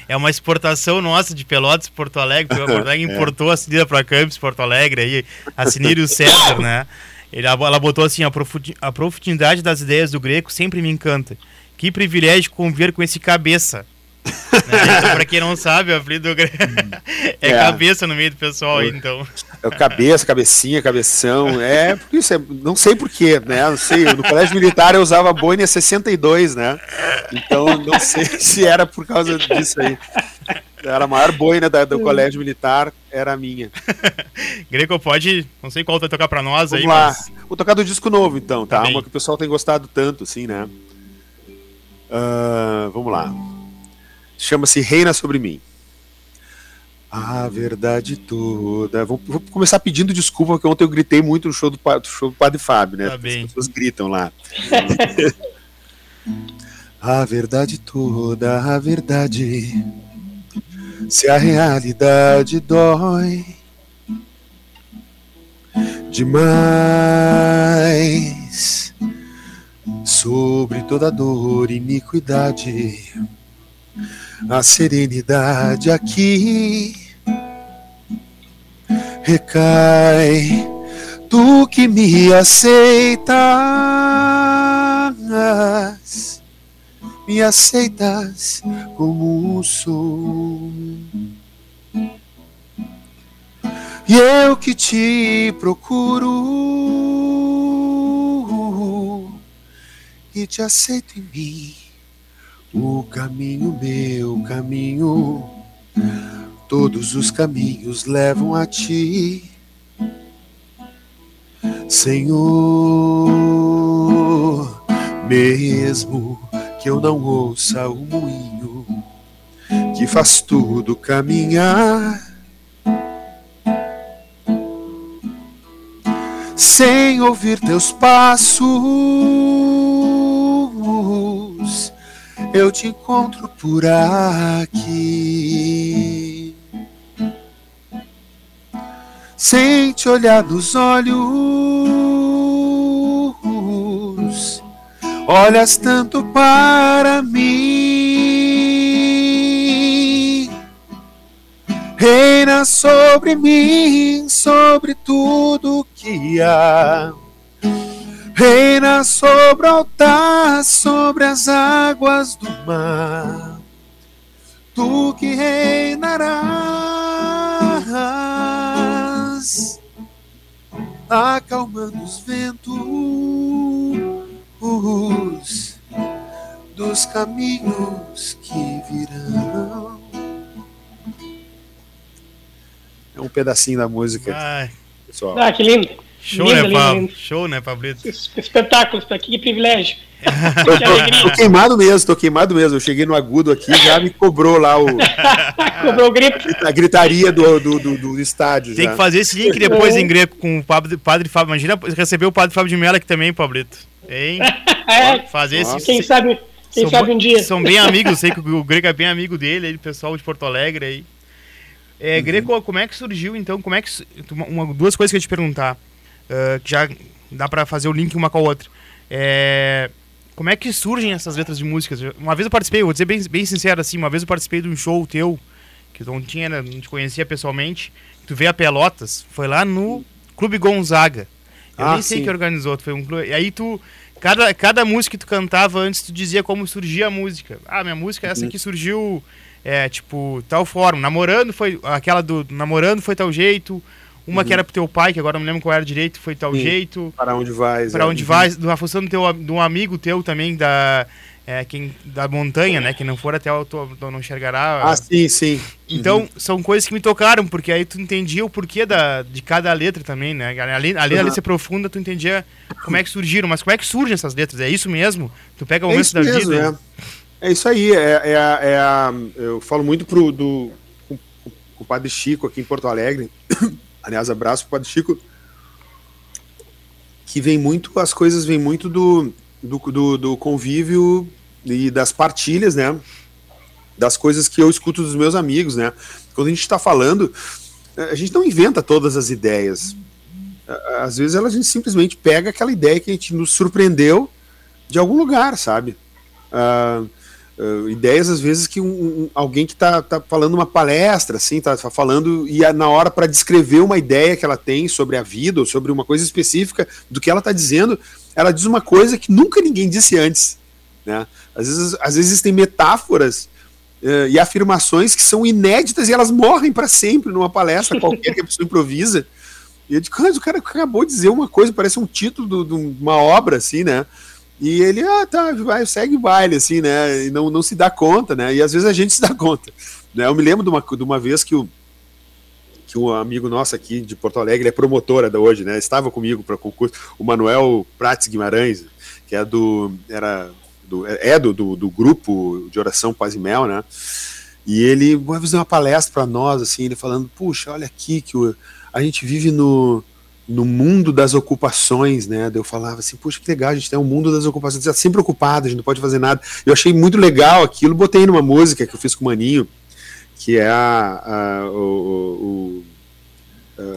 é uma exportação nossa de Pelotas Porto Alegre, Porto Alegre é. importou a Sinira pra Campos, Porto Alegre, aí, a Sinira e o César, né? Ele, ela botou assim, a profundidade das ideias do Greco sempre me encanta. Que privilégio conviver com esse cabeça. né? então, pra quem não sabe, o apelido é, é, cabeça no meio do pessoal então. É cabeça, cabecinha, cabeção. É, isso é, não sei porquê, né? Não sei. No colégio militar eu usava boina 62, né? Então não sei se era por causa disso aí. Era a maior boina da, do colégio militar, era a minha. Greco, pode. Não sei qual vai tocar pra nós Vamos aí. Lá. Mas... Vou tocar do disco novo, então, tá? tá Uma que o pessoal tem gostado tanto, assim, né? Uh, vamos lá. Chama-se Reina sobre mim. A verdade toda. Vou, vou, começar pedindo desculpa, porque ontem eu gritei muito no show do, do show do Padre Fábio, né? Tá As pessoas gritam lá. a verdade toda, a verdade. Se a realidade dói demais sobre toda dor e iniquidade. A serenidade aqui recai, tu que me aceitas, me aceitas como sou. E eu que te procuro e te aceito em mim. O caminho, meu caminho, todos os caminhos levam a ti, Senhor. Mesmo que eu não ouça o moinho que faz tudo caminhar. Sem ouvir teus passos eu te encontro por aqui. Sem te olhar nos olhos, olhas tanto para mim. Reina sobre mim, sobre tudo que há reina sobre o altar, sobre as águas do mar. Tu que reinarás, acalmando os ventos dos caminhos que virão. É um pedacinho da música, Ai. pessoal. Ah, que lindo. Show, lindo, né, Pablo? Lindo. Show, né, Pablito? Espetáculo, que privilégio. tô, tô, tô, queimado mesmo, tô queimado mesmo. Eu cheguei no agudo aqui já me cobrou lá o. cobrou o grito. A gritaria do, do, do, do estádio. Tem já. que fazer esse link depois em greco com o padre, padre Fábio. Imagina receber o padre Fábio de Mello aqui também, Pablito. Hein? é, fazer esse. Quem sabe Quem são, sabe um dia. São bem amigos, sei que o Greco é bem amigo dele, ele, pessoal de Porto Alegre aí. É, uhum. Greco, como é que surgiu então? Como é que uma, duas coisas que eu ia te perguntar, uh, que já dá para fazer o link uma com a outra. É, como é que surgem essas letras de músicas? Uma vez eu participei, vou dizer bem, bem sincero assim, uma vez eu participei de um show teu que não tinha, não te conhecia pessoalmente. Tu veio a Pelotas, foi lá no Clube Gonzaga. Eu ah, nem sei sim. que organizou, foi um clube. E aí tu cada, cada música que tu cantava antes tu dizia como surgia a música. Ah, minha música é essa aqui surgiu é, tipo, tal forma. Namorando foi aquela do namorando foi tal jeito. Uma uhum. que era pro teu pai, que agora não me lembro qual era direito, foi tal Sim. jeito. Para onde vais. Para é. onde vais. Uma função do teu, de um amigo teu também, da, é, quem, da montanha, né? Quem não for até o não enxergará. Ah, sim, sim. Então, uhum. são coisas que me tocaram, porque aí tu entendia o porquê da, de cada letra também, né? Além, além uhum. da letra profunda, tu entendia como é que surgiram. Mas como é que surgem essas letras? É isso mesmo? Tu pega o é momento da mesmo, vida. É. é isso aí. É, é, a, é a, eu falo muito pro, do, com, com o Padre Chico aqui em Porto Alegre. Aliás, abraço pro Padre Chico. Que vem muito, as coisas vêm muito do, do, do, do convívio e das partilhas, né? Das coisas que eu escuto dos meus amigos, né? Quando a gente está falando, a gente não inventa todas as ideias. Às vezes a gente simplesmente pega aquela ideia que a gente nos surpreendeu de algum lugar, sabe? Uh, uh, ideias às vezes que um, um, alguém que está tá falando uma palestra, assim, está tá falando e na hora para descrever uma ideia que ela tem sobre a vida ou sobre uma coisa específica do que ela está dizendo, ela diz uma coisa que nunca ninguém disse antes, né? Às vezes, às vezes existem metáforas uh, e afirmações que são inéditas e elas morrem para sempre numa palestra qualquer que a pessoa improvisa. E eu digo, o cara acabou de dizer uma coisa, parece um título de uma obra, assim, né? E ele, ah, tá, vai, segue o baile, assim, né? E não, não se dá conta, né? E às vezes a gente se dá conta. Né? Eu me lembro de uma, de uma vez que o, que um amigo nosso aqui de Porto Alegre, ele é promotora da hoje, né? Estava comigo para concurso, o Manuel Prates Guimarães, que é do. Era do, é do, do, do, grupo de oração Paz e Mel, né? E ele vez deu uma palestra para nós, assim, ele falando, puxa, olha aqui que o, a gente vive no, no mundo das ocupações, né? Eu falava assim, puxa, que legal, a gente tem um mundo das ocupações, a gente sempre ocupado, a gente não pode fazer nada. Eu achei muito legal aquilo, botei numa música que eu fiz com o Maninho, que é a, a o, o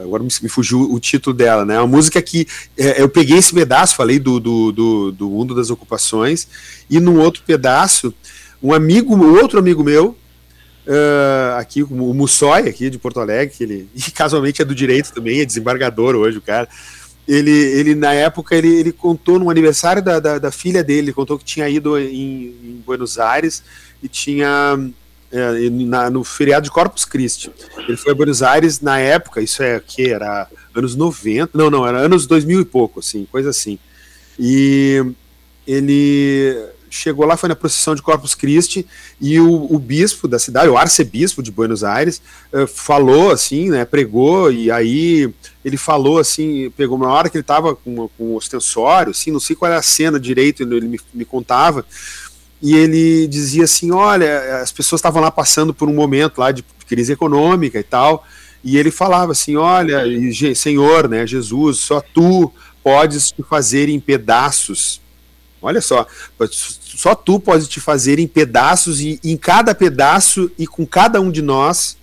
agora me, fugiu o título dela, né? Uma música que é, eu peguei esse pedaço, falei do, do, do, do, mundo das ocupações, e num outro pedaço, um amigo, outro amigo meu, uh, aqui, o Mussói, aqui de Porto Alegre, que ele e casualmente é do direito também, é desembargador hoje, o cara. Ele, ele na época, ele, ele contou no aniversário da, da, da filha dele, contou que tinha ido em, em Buenos Aires e tinha é, na, no feriado de Corpus Christi. Ele foi a Buenos Aires na época, isso é que era anos 90, não, não, era anos 2000 e pouco, assim, coisa assim. E ele chegou lá, foi na procissão de Corpus Christi e o, o bispo da cidade, o arcebispo de Buenos Aires, uh, falou assim, né, pregou e aí ele falou assim, pegou uma hora que ele estava com, com ostensório, assim, não sei qual era a cena direito, ele me, me contava, e ele dizia assim: olha, as pessoas estavam lá passando por um momento lá de crise econômica e tal, e ele falava assim: olha, Senhor, né, Jesus, só tu podes te fazer em pedaços. Olha só, só tu podes te fazer em pedaços e em cada pedaço e com cada um de nós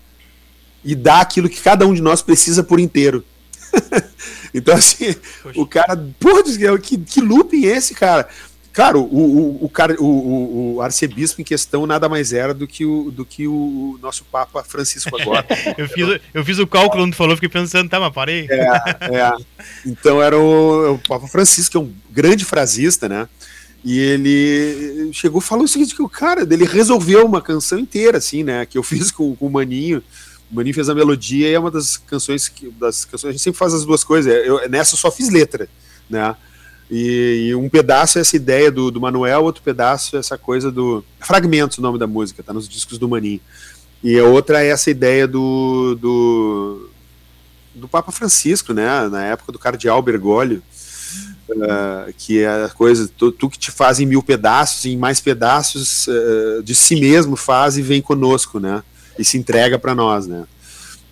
e dar aquilo que cada um de nós precisa por inteiro. então, assim, Poxa. o cara, porra, que, que looping é esse, cara? Claro, o, o, o, o, o, arcebispo em questão nada mais era do que o, do que o nosso Papa Francisco agora. eu, fiz, eu fiz o cálculo quando falou, fiquei pensando, tá, mas parei. É, é. Então era o, o Papa Francisco, que é um grande frasista, né? E ele chegou falou o seguinte: que o cara ele resolveu uma canção inteira, assim, né? Que eu fiz com, com o Maninho. O Maninho fez a melodia e é uma das canções que. Das canções, a gente sempre faz as duas coisas. Eu, nessa eu só fiz letra, né? E, e, um pedaço é essa ideia do, do Manuel, outro pedaço é essa coisa do. Fragmentos, o nome da música, tá nos discos do Maninho. E a outra é essa ideia do, do, do Papa Francisco, né? Na época do Cardeal Bergoglio, uh, que é a coisa, tu, tu, que te faz em mil pedaços, em mais pedaços uh, de si mesmo faz e vem conosco, né? E se entrega para nós, né?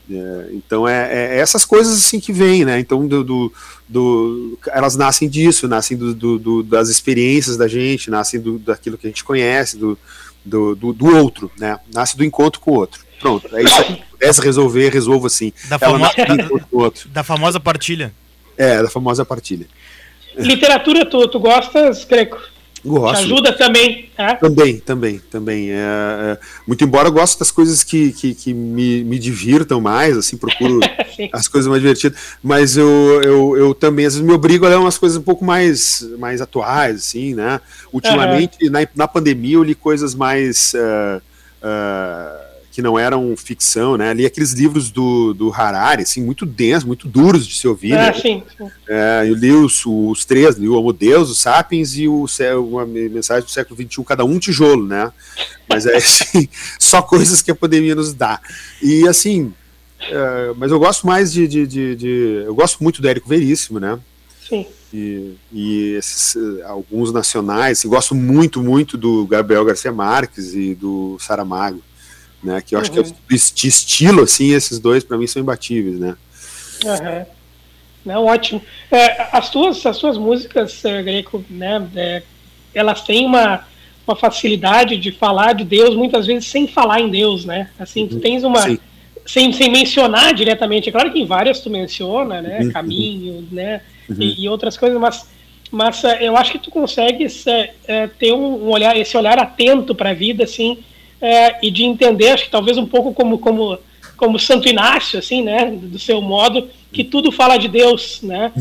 É, então é, é, essas coisas assim que vêm, né? Então do, do, do, elas nascem disso, nascem do, das experiências da gente, nascem do, daquilo que a gente conhece, do, do, do, outro, né? Nasce do encontro com o outro. Pronto, é isso aí. Pudesse resolver, resolvo assim. Da, famo da, da famosa partilha. É, da famosa partilha. Literatura, tu, tu gostas, Greco? Gosto. Te ajuda também, é? Também, também, também. É, é, muito embora eu goste das coisas que, que, que me, me divirtam mais, assim, procuro as coisas mais divertidas, mas eu, eu, eu também, às vezes, me obrigo a ler umas coisas um pouco mais, mais atuais, assim, né? Ultimamente, uhum. na, na pandemia, eu li coisas mais. Uh, uh, que não eram ficção, né? Li aqueles livros do, do Harari, assim, muito densos, muito duros de se ouvir. Ah, né? sim. É, eu li os, os três, li o Homo Deus, os Sapiens e o, uma mensagem do século XXI, cada um tijolo, né? Mas é assim, só coisas que a pandemia nos dá. E assim, é, mas eu gosto mais de, de, de, de, Eu gosto muito do Érico Veríssimo, né? Sim. E, e esses, alguns nacionais, assim, gosto muito, muito do Gabriel Garcia Marques e do Saramago né? Que eu acho que é uhum. de estilo, assim, esses dois para mim são imbatíveis, né? Uhum. Não, ótimo. É, as tuas as suas músicas é, greco, né? É, elas têm uma uma facilidade de falar de Deus muitas vezes sem falar em Deus, né? Assim, tu uhum. tens uma sem, sem mencionar diretamente. É claro que em várias tu menciona, né? Uhum. Caminho, né? Uhum. E, e, outras coisas, mas mas é, eu acho que tu consegues é, ter um, um olhar esse olhar atento para a vida, assim é, e de entender, acho que talvez um pouco como, como, como Santo Inácio, assim, né, do seu modo, que tudo fala de Deus, né?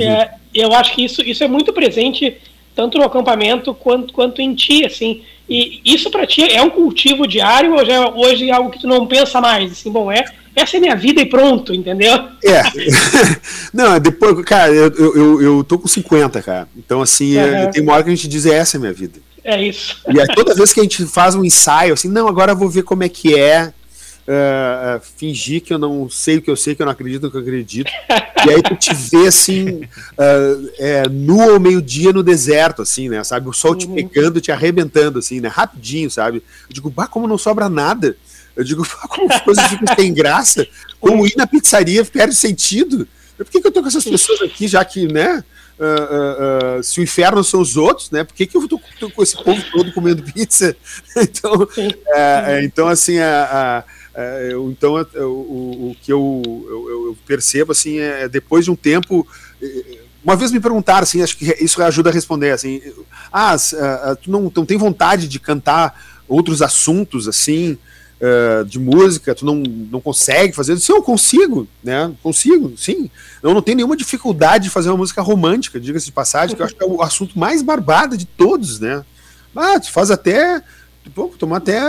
É, eu acho que isso, isso é muito presente tanto no acampamento quanto, quanto em ti, assim. E isso para ti é um cultivo diário ou já é hoje é algo que tu não pensa mais? Assim, bom, é essa é minha vida e pronto, entendeu? É. não, é depois, cara, eu, eu, eu tô com 50, cara. Então, assim, uhum. tem uma hora que a gente diz, é, essa é a minha vida. É isso. E aí, toda vez que a gente faz um ensaio, assim, não, agora eu vou ver como é que é. Uh, uh, fingir que eu não sei o que eu sei, que eu não acredito no que eu acredito. e aí tu te vê assim, uh, é, nu ao meio-dia no deserto, assim, né? Sabe? O sol te uhum. pegando, te arrebentando, assim, né? Rapidinho, sabe? Eu digo, bah, como não sobra nada. Eu digo, bah, como as coisas ficam sem graça. Como ir na pizzaria perde sentido. Por que, que eu tô com essas pessoas aqui, já que, né? Uh, uh, uh, se o inferno são os outros, né? Por que, que eu tô, tô com esse povo todo comendo pizza? então, é, é, então, assim, a, a, a eu, então o, o, que eu, eu, eu, percebo assim é depois de um tempo. Uma vez me perguntaram assim, acho que isso ajuda a responder assim, ah, tu não, não tem vontade de cantar outros assuntos assim? Uh, de música, tu não, não consegue fazer. Sim, eu consigo, né? Consigo, sim. Eu não tenho nenhuma dificuldade de fazer uma música romântica, diga-se de passagem, que eu acho que é o assunto mais barbado de todos, né? Ah, tu faz até. Pô, tomar até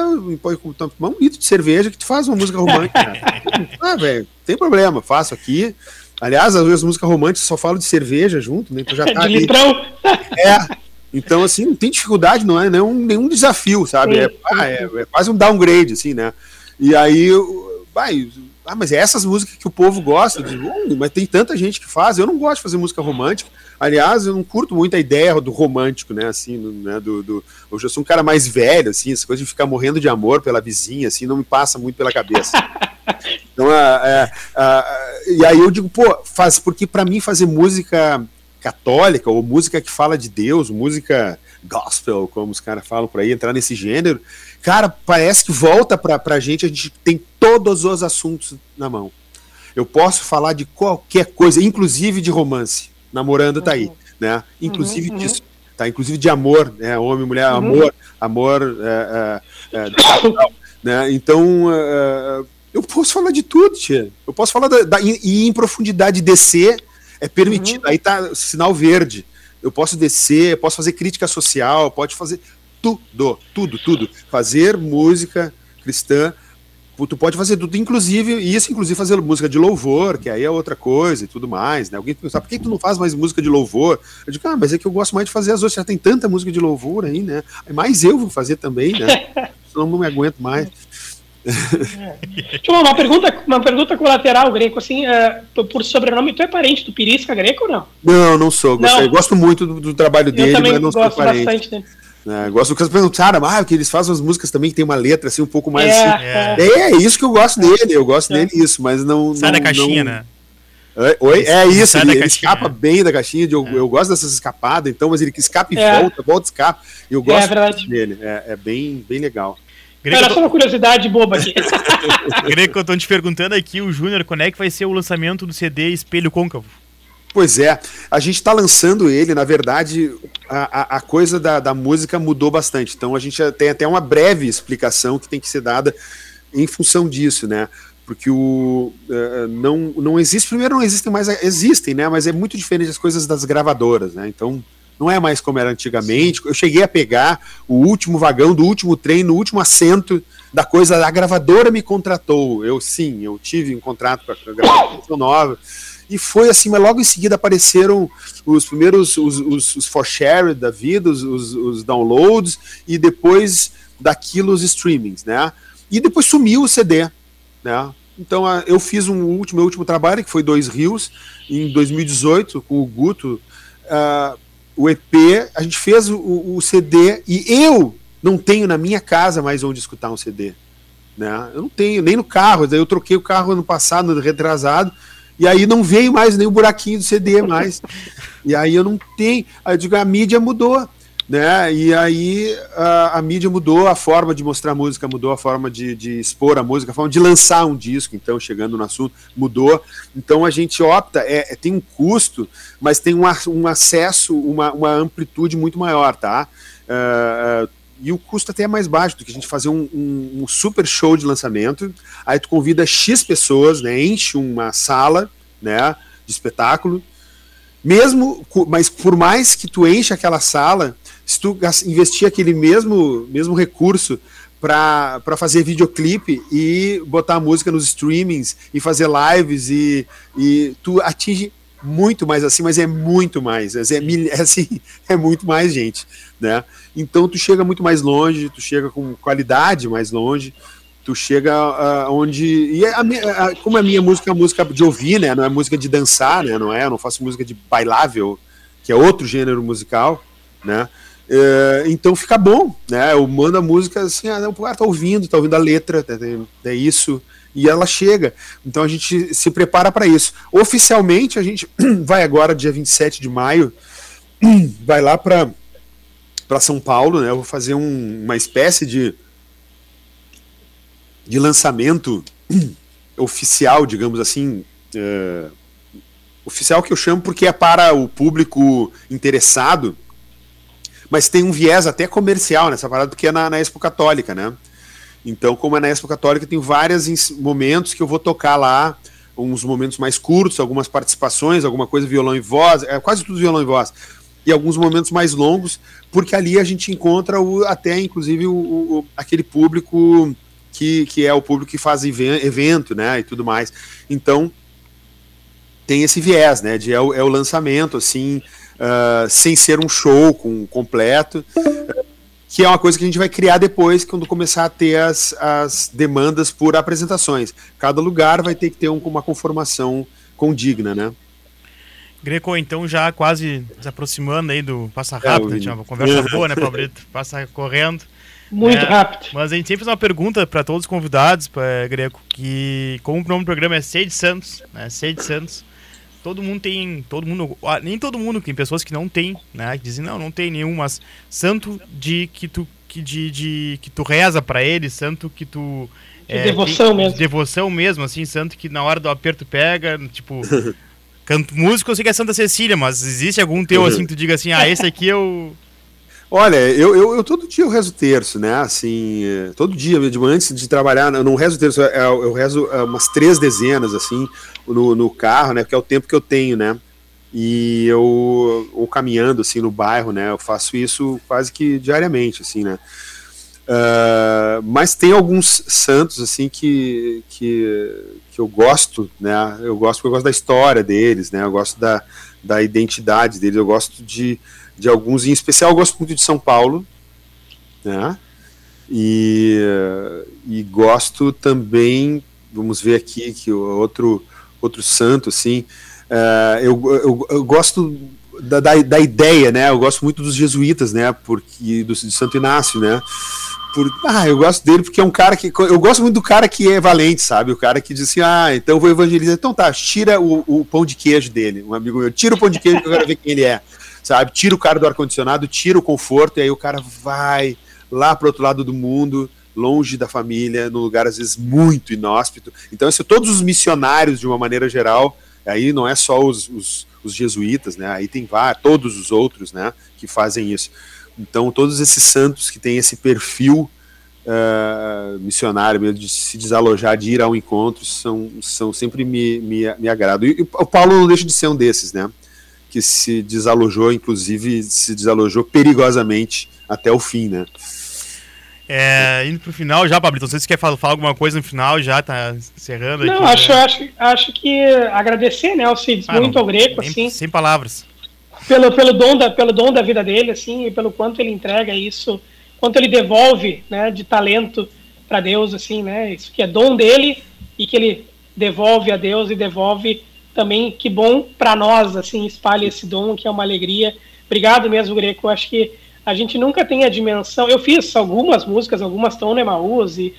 tomar um litro de cerveja que tu faz uma música romântica. ah, velho, tem problema, faço aqui. Aliás, às vezes música romântica só falo de cerveja junto, né? Então já tá de ali. litrão. É, então, assim, não tem dificuldade, não é nenhum, nenhum desafio, sabe? É, ah, é, é, quase um downgrade, assim, né? E aí, vai, ah, mas é essas músicas que o povo gosta. Digo, mas tem tanta gente que faz. Eu não gosto de fazer música romântica. Aliás, eu não curto muito a ideia do romântico, né? Assim, né? Do, do, eu já sou um cara mais velho, assim, essa coisa de ficar morrendo de amor pela vizinha, assim, não me passa muito pela cabeça. Então, é, é, e aí eu digo, pô, faz, porque para mim fazer música católica ou música que fala de Deus, música gospel, como os caras falam por aí, entrar nesse gênero, cara, parece que volta pra, pra gente, a gente tem todos os assuntos na mão. Eu posso falar de qualquer coisa, inclusive de romance. Namorando tá aí, uhum. né? Inclusive uhum, disso, tá? Inclusive de amor, né? Homem, mulher, uhum. amor, amor, é, é, é, né? Então, é, é, eu posso falar de tudo, tia. Eu posso falar da, da, e em profundidade descer é permitido. Uhum. Aí tá sinal verde. Eu posso descer, eu posso fazer crítica social, pode fazer tudo, tudo, tudo. Fazer música cristã, tu pode fazer tudo, inclusive, isso, inclusive fazer música de louvor, que aí é outra coisa e tudo mais, né? Alguém pensa, por que tu não faz mais música de louvor? Eu digo, ah, mas é que eu gosto mais de fazer as outras, já tem tanta música de louvor aí, né? Mas eu vou fazer também, né? Senão não me aguento mais. É. uma pergunta, uma pergunta colateral, Greco, assim, é, por sobrenome, tu é parente do Pirisca Greco ou não? Não, não sou. Não. Eu gosto muito do, do trabalho dele, mas não sou parente. Bastante dele. Né? Gosto do que perguntaram, ah, que eles fazem as músicas também que tem uma letra assim um pouco mais. É, assim. é. é isso que eu gosto dele, eu gosto É. dele isso, mas não. Sai não, da caixinha, não- né? Oi, é isso, ele, ele escapa é. bem da caixinha, de, eu, eu gosto dessas escapadas, então, mas ele escapa e É. volta, volta e escapa. Eu gosto verdade. dele, é, é bem, bem legal. Greco, Era só uma curiosidade boba aqui. Greco, eu tô te perguntando aqui, o Júnior, quando é que vai ser o lançamento do CD Espelho Côncavo? Pois é, a gente está lançando ele, na verdade, a, a, a coisa da, da música mudou bastante. Então a gente tem até uma breve explicação que tem que ser dada em função disso, né? Porque o eh, não, não existe, primeiro não existem mais, existem, né? Mas é muito diferente as coisas das gravadoras, né? Então não é mais como era antigamente. Eu cheguei a pegar o último vagão do último trem, no último assento da coisa, a gravadora me contratou. Eu sim, eu tive um contrato com a gravação nova. E foi assim, mas logo em seguida apareceram os primeiros, os, os, os for share da vida, os, os, os downloads, e depois daquilo os streamings, né? E depois sumiu o CD, né? Então eu fiz um último, meu último trabalho, que foi Dois Rios, em 2018, com o Guto, ah, o EP, a gente fez o, o CD, e eu não tenho na minha casa mais onde escutar um CD, né? Eu não tenho, nem no carro, daí eu troquei o carro ano passado, retrasado, e aí não veio mais nem o buraquinho do CD mais. E aí eu não tenho. Aí eu digo, a mídia mudou. Né? E aí a, a mídia mudou, a forma de mostrar música mudou, a forma de, de expor a música, a forma de lançar um disco, então, chegando no assunto, mudou. Então a gente opta, é, é- tem um custo, mas tem um, um acesso, uma, uma amplitude muito maior, tá? Ah, e o custo até é mais baixo do que a gente fazer um, um- um super show de lançamento. Aí tu convida X pessoas, né? Enche uma sala, né? De espetáculo. Mesmo, mas por mais que tu enche aquela sala, se tu investir aquele mesmo, mesmo recurso para fazer videoclipe e botar música nos streamings e fazer lives e, e tu atinge muito mais assim, mas é muito mais, é, é assim, é muito mais gente, né? Então tu chega muito mais longe, tu chega com qualidade mais longe, tu chega ah, onde e a, a- como a minha música é música de ouvir, né? Não é música de dançar, né? Não é, eu não faço música de bailável, que é outro gênero musical, né? É, então fica bom, né? Eu mando a música assim, ah, não, o cara tá ouvindo, tá ouvindo a letra, tá- é isso, e ela chega. Então a gente se prepara para isso. Oficialmente a gente vai agora, dia 27 de maio, vai lá para para São Paulo, né? Eu vou fazer um- uma espécie de de lançamento oficial, digamos assim, é, oficial que eu chamo porque é para o público interessado, mas tem um viés até comercial nessa parada, porque é na, na Expo Católica, né? Então, como é na Expo Católica, tem vários momentos que eu vou tocar lá, uns momentos mais curtos, algumas participações, alguma coisa violão e voz, é quase tudo violão e voz, e alguns momentos mais longos, porque ali a gente encontra o, até, inclusive, o, o- aquele público que, que é o público que faz even- evento, né, e tudo mais. Então, tem esse viés, né, de é o, é o lançamento, assim, ah, sem ser um show com completo, que é uma coisa que a gente vai criar depois, quando começar a ter as, as demandas por apresentações. Cada lugar vai ter que ter um- uma conformação condigna, né? Greco, então já quase se aproximando aí do Passa É, Rápido, né? Tinha uma conversa boa, né, Pablito? Passa correndo. Muito É. rápido. Mas a gente sempre faz uma pergunta para todos os convidados, pra, Greco, que como o nome do programa é Sede Santos, né? Sede Santos. Todo mundo tem, todo mundo, ah, nem todo mundo, tem pessoas que não tem, né? Que dizem não, não tem nenhum, mas santo de que tu que de, de que tu reza para ele, santo que tu De devoção tem- mesmo. de devoção mesmo, assim, santo que na hora do aperto pega, tipo, canto músico, eu sei que é Santa Cecília, mas existe algum teu assim que tu diga assim, ah, esse aqui eu Olha, eu, eu, eu todo dia eu rezo terço, né? Assim, eh, todo dia, antes de trabalhar, eu não rezo terço, eu, eu rezo umas três dezenas, assim, no, no carro, né? Que é o tempo que eu tenho, né? E eu, ou caminhando, assim, no bairro, né? Eu faço isso quase que diariamente, assim, né? Ah, mas tem alguns santos, assim, que, que, que eu gosto, né? Eu gosto porque eu gosto da história deles, né? Eu gosto da, da identidade deles, eu gosto de de alguns, em especial eu gosto muito de São Paulo, né? E, e gosto também, vamos ver aqui que outro outro santo, assim, eh, eu, eu, eu gosto da, da, da, ideia, né? Eu gosto muito dos jesuítas, né? Porque do de Santo Inácio, né? Por, ah, eu gosto dele porque é um cara que eu gosto muito do cara que é valente, sabe? O cara que diz assim: "Ah, então vou evangelizar". Então tá, tira o, o pão de queijo dele, um amigo meu, tira o pão de queijo que eu quero ver quem ele é. Sabe? Tira o cara do ar condicionado, tira o conforto e aí o cara vai lá pro outro lado do mundo, longe da família, num lugar às vezes muito inóspito. Então, assim, todos os missionários de uma maneira geral, aí não é só os, os os jesuítas, né? Aí tem vários, todos os outros, né, que fazem isso. Então, todos esses santos que têm esse perfil uh, missionário, de se desalojar, de ir ao encontro, são, são sempre me, me, me agradam. E, o Paulo não deixa de ser um desses, né? Que se desalojou, inclusive se desalojou perigosamente até o fim, né? É, indo pro final já, Pablito, não sei se você quer falar, falar, alguma coisa no final já, tá encerrando Não, aqui, acho, né? acho, acho que agradecer, né, ao Cid, ah, muito não, ao Greco, assim. Sem palavras. Pelo, pelo, dom da, pelo dom da vida dele, assim, e pelo quanto ele entrega isso, quanto ele devolve, né, de talento para Deus, assim, né, isso que é dom dele e que ele devolve a Deus e devolve também, que bom para nós, assim, espalhe esse dom, que é uma alegria. Obrigado mesmo, Greco, acho que a gente nunca tem a dimensão. Eu fiz algumas músicas, algumas estão no Emaús, e,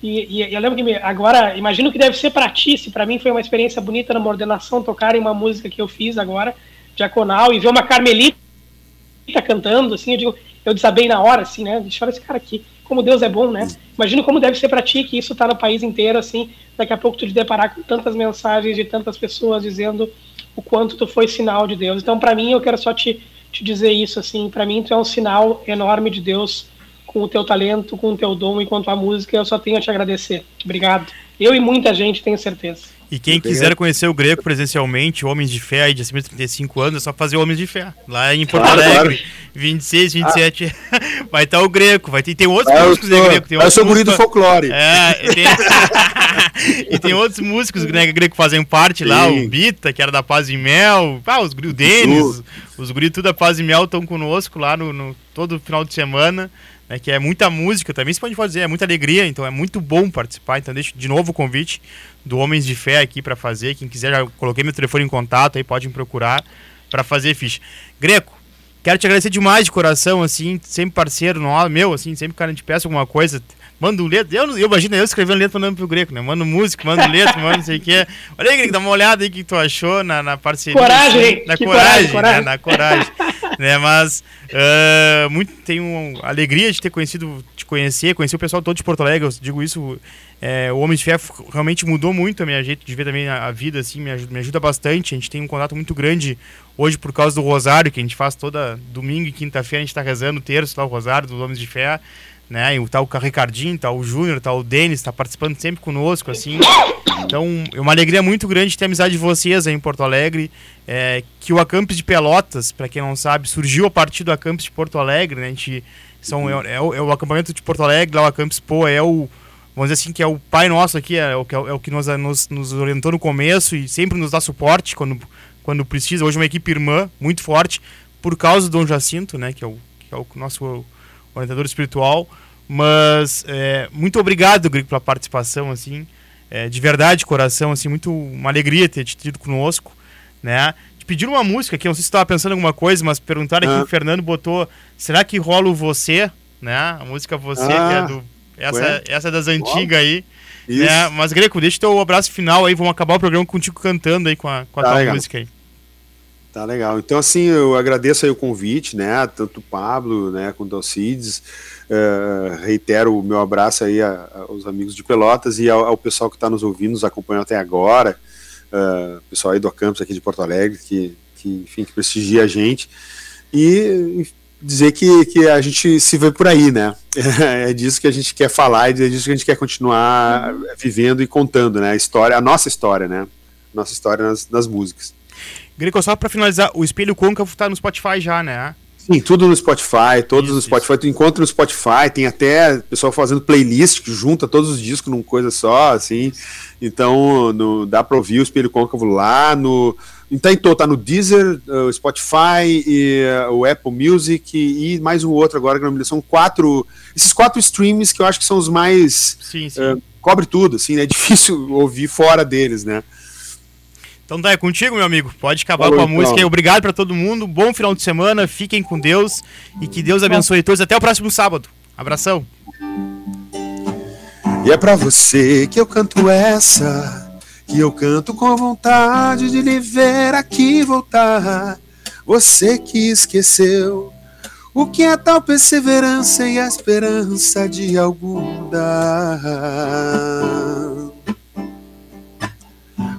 e, e, eu lembro que me, agora, imagino que deve ser para ti, se para mim foi uma experiência bonita numa ordenação tocar em uma música que eu fiz agora, diaconal, e ver uma Carmelita cantando, assim, eu digo, eu desabei na hora, assim, né? Deixa eu esse cara aqui, como Deus é bom, né? Imagino como deve ser para ti, que isso tá no país inteiro, assim, daqui a pouco tu te deparar com tantas mensagens de tantas pessoas dizendo o quanto tu foi sinal de Deus. Então, para mim, eu quero só te te dizer isso, assim, para mim tu é um sinal enorme de Deus com o teu talento, com o teu dom e com a tua música, eu só tenho a te agradecer. Obrigado. Eu e muita gente, tenho certeza. E quem quiser conhecer o Greco presencialmente, Homens de Fé, aí de acima de 35 anos, é só fazer Homens de Fé. Lá em Porto claro, Alegre, claro. 26, 27. Ah. Vai estar o Greco. Vai ter, tem outros ah, músicos, né, Greco? Tem eu sou bonito do folclore. É, tem... e tem outros músicos, né, Greco, fazem parte Sim. lá. O Bita, que era da Paz e Mel. Ah, os, o Denis, os guris tudo da Paz e Mel estão conosco lá no, no todo final de semana né, que é muita música, também se pode fazer, é muita alegria, então é muito bom participar. Então deixo de novo o convite do Homens de Fé aqui para fazer. Quem quiser, já coloquei meu telefone em contato aí, pode me procurar para fazer ficha. Greco, quero te agradecer demais de coração, assim, sempre parceiro, meu, assim, sempre cara de peça alguma coisa. Manda um letra, eu, eu imagino eu escrevendo letra mandando pro Greco, né? Manda música, manda letra, manda não sei o que. Olha aí, Greco, dá uma olhada aí o que tu achou na, na parceria. Coragem, assim, na coragem, coragem, Né? na coragem. né? Mas uh, muito, tenho alegria de ter conhecido, te conhecer, conhecer o pessoal todo de Porto Alegre. Eu digo isso, é, o Homem de Fé realmente mudou muito a minha jeito de ver também a, a, vida, assim, me ajuda, me ajuda bastante. A gente tem um contato muito grande hoje por causa do Rosário, que a gente faz toda domingo e quinta-feira, a gente está rezando o terço lá, o Rosário dos Homens de Fé né? E tá o Ricardinho, tá o Júnior, tá o Denis, tá participando sempre conosco, assim. Então, é uma alegria muito grande ter a amizade de vocês aí em Porto Alegre. É, que o Acampes de Pelotas, para quem não sabe, surgiu a partir do Acampes de Porto Alegre, né? A gente, são, é, é, o, é o acampamento de Porto Alegre, lá o Acampes Poa é o, vamos dizer assim, que é o pai nosso aqui, é o que, é o que nos, nos, nos orientou no começo e sempre nos dá suporte quando, quando precisa. Hoje é uma equipe irmã, muito forte, por causa do Dom Jacinto, né? Que é o, que é o nosso orientador espiritual. Mas é, muito obrigado, Grigo, pela participação, assim, é, de verdade, coração, assim, muito uma alegria ter te tido conosco, né? Te pediram uma música aqui, não sei se estava pensando em alguma coisa, mas perguntaram aqui, ah. o Fernando botou, será que rola o Você, né? A música Você, ah, que é do, essa, essa é das antigas aí. Né? Mas, Greco, deixa o teu abraço final aí, vamos acabar o programa contigo cantando aí com a, com a tá tua legal. música aí. Tá legal. Então, assim, eu agradeço aí o convite, né? Tanto o Pablo, né, quanto o Alcides. Uh, reitero o meu abraço aí a, aos amigos de Pelotas e ao, ao pessoal que está nos ouvindo, nos acompanhou até agora. Uh, pessoal aí do Campus aqui de Porto Alegre, que, que, enfim, que prestigia a gente. E dizer que, que a gente se vê por aí, né? É disso que a gente quer falar é disso que a gente quer continuar vivendo e contando, né? A história, a nossa história, né? Nossa história nas, nas músicas. Greco, só para finalizar, o Espelho Côncavo tá no Spotify já, né? Sim, tudo no Spotify, todos isso, no Spotify. Isso. Tu encontra no Spotify, tem até pessoal fazendo playlist que junta todos os discos numa coisa só, assim. Então, no, dá pra ouvir o Espelho Côncavo lá no. Então, então tá no Deezer, o Spotify, e, uh, o Apple Music e, e, mais um outro agora, que não me São quatro. Esses quatro streams que eu acho que são os mais. Sim, sim. Uh, cobre tudo, assim, né? É difícil ouvir fora deles, né? Então tá, é contigo, meu amigo. Pode acabar Falou, com a então. música aí. Obrigado para todo mundo. Bom final de semana. Fiquem com Deus. E que Deus abençoe todos. Até o próximo sábado. Abração. E é para você que eu canto essa. Que eu canto com vontade de lhe ver aqui voltar. Você que esqueceu o que é tal perseverança e a esperança de algum dar?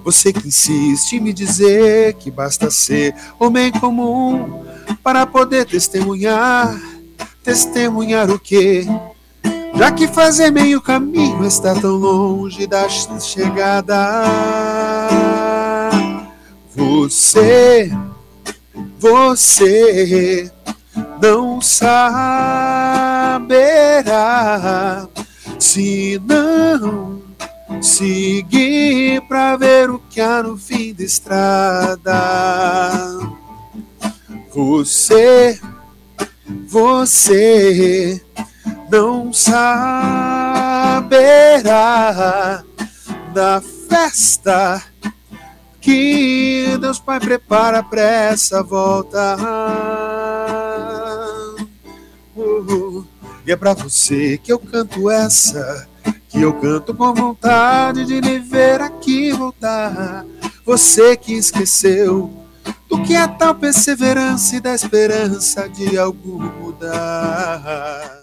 Você que insiste em me dizer que basta ser homem comum para poder testemunhar, testemunhar o quê? Já que fazer meio caminho está tão longe da chegada. Você, você não saberá se não seguir para ver o que há no fim da estrada. Você, você não saberá da festa que Deus Pai prepara para essa volta. Uh, e é para você que eu canto essa, que eu canto com vontade de lhe ver aqui voltar. Você que esqueceu do que é tal perseverança e da esperança de algo mudar.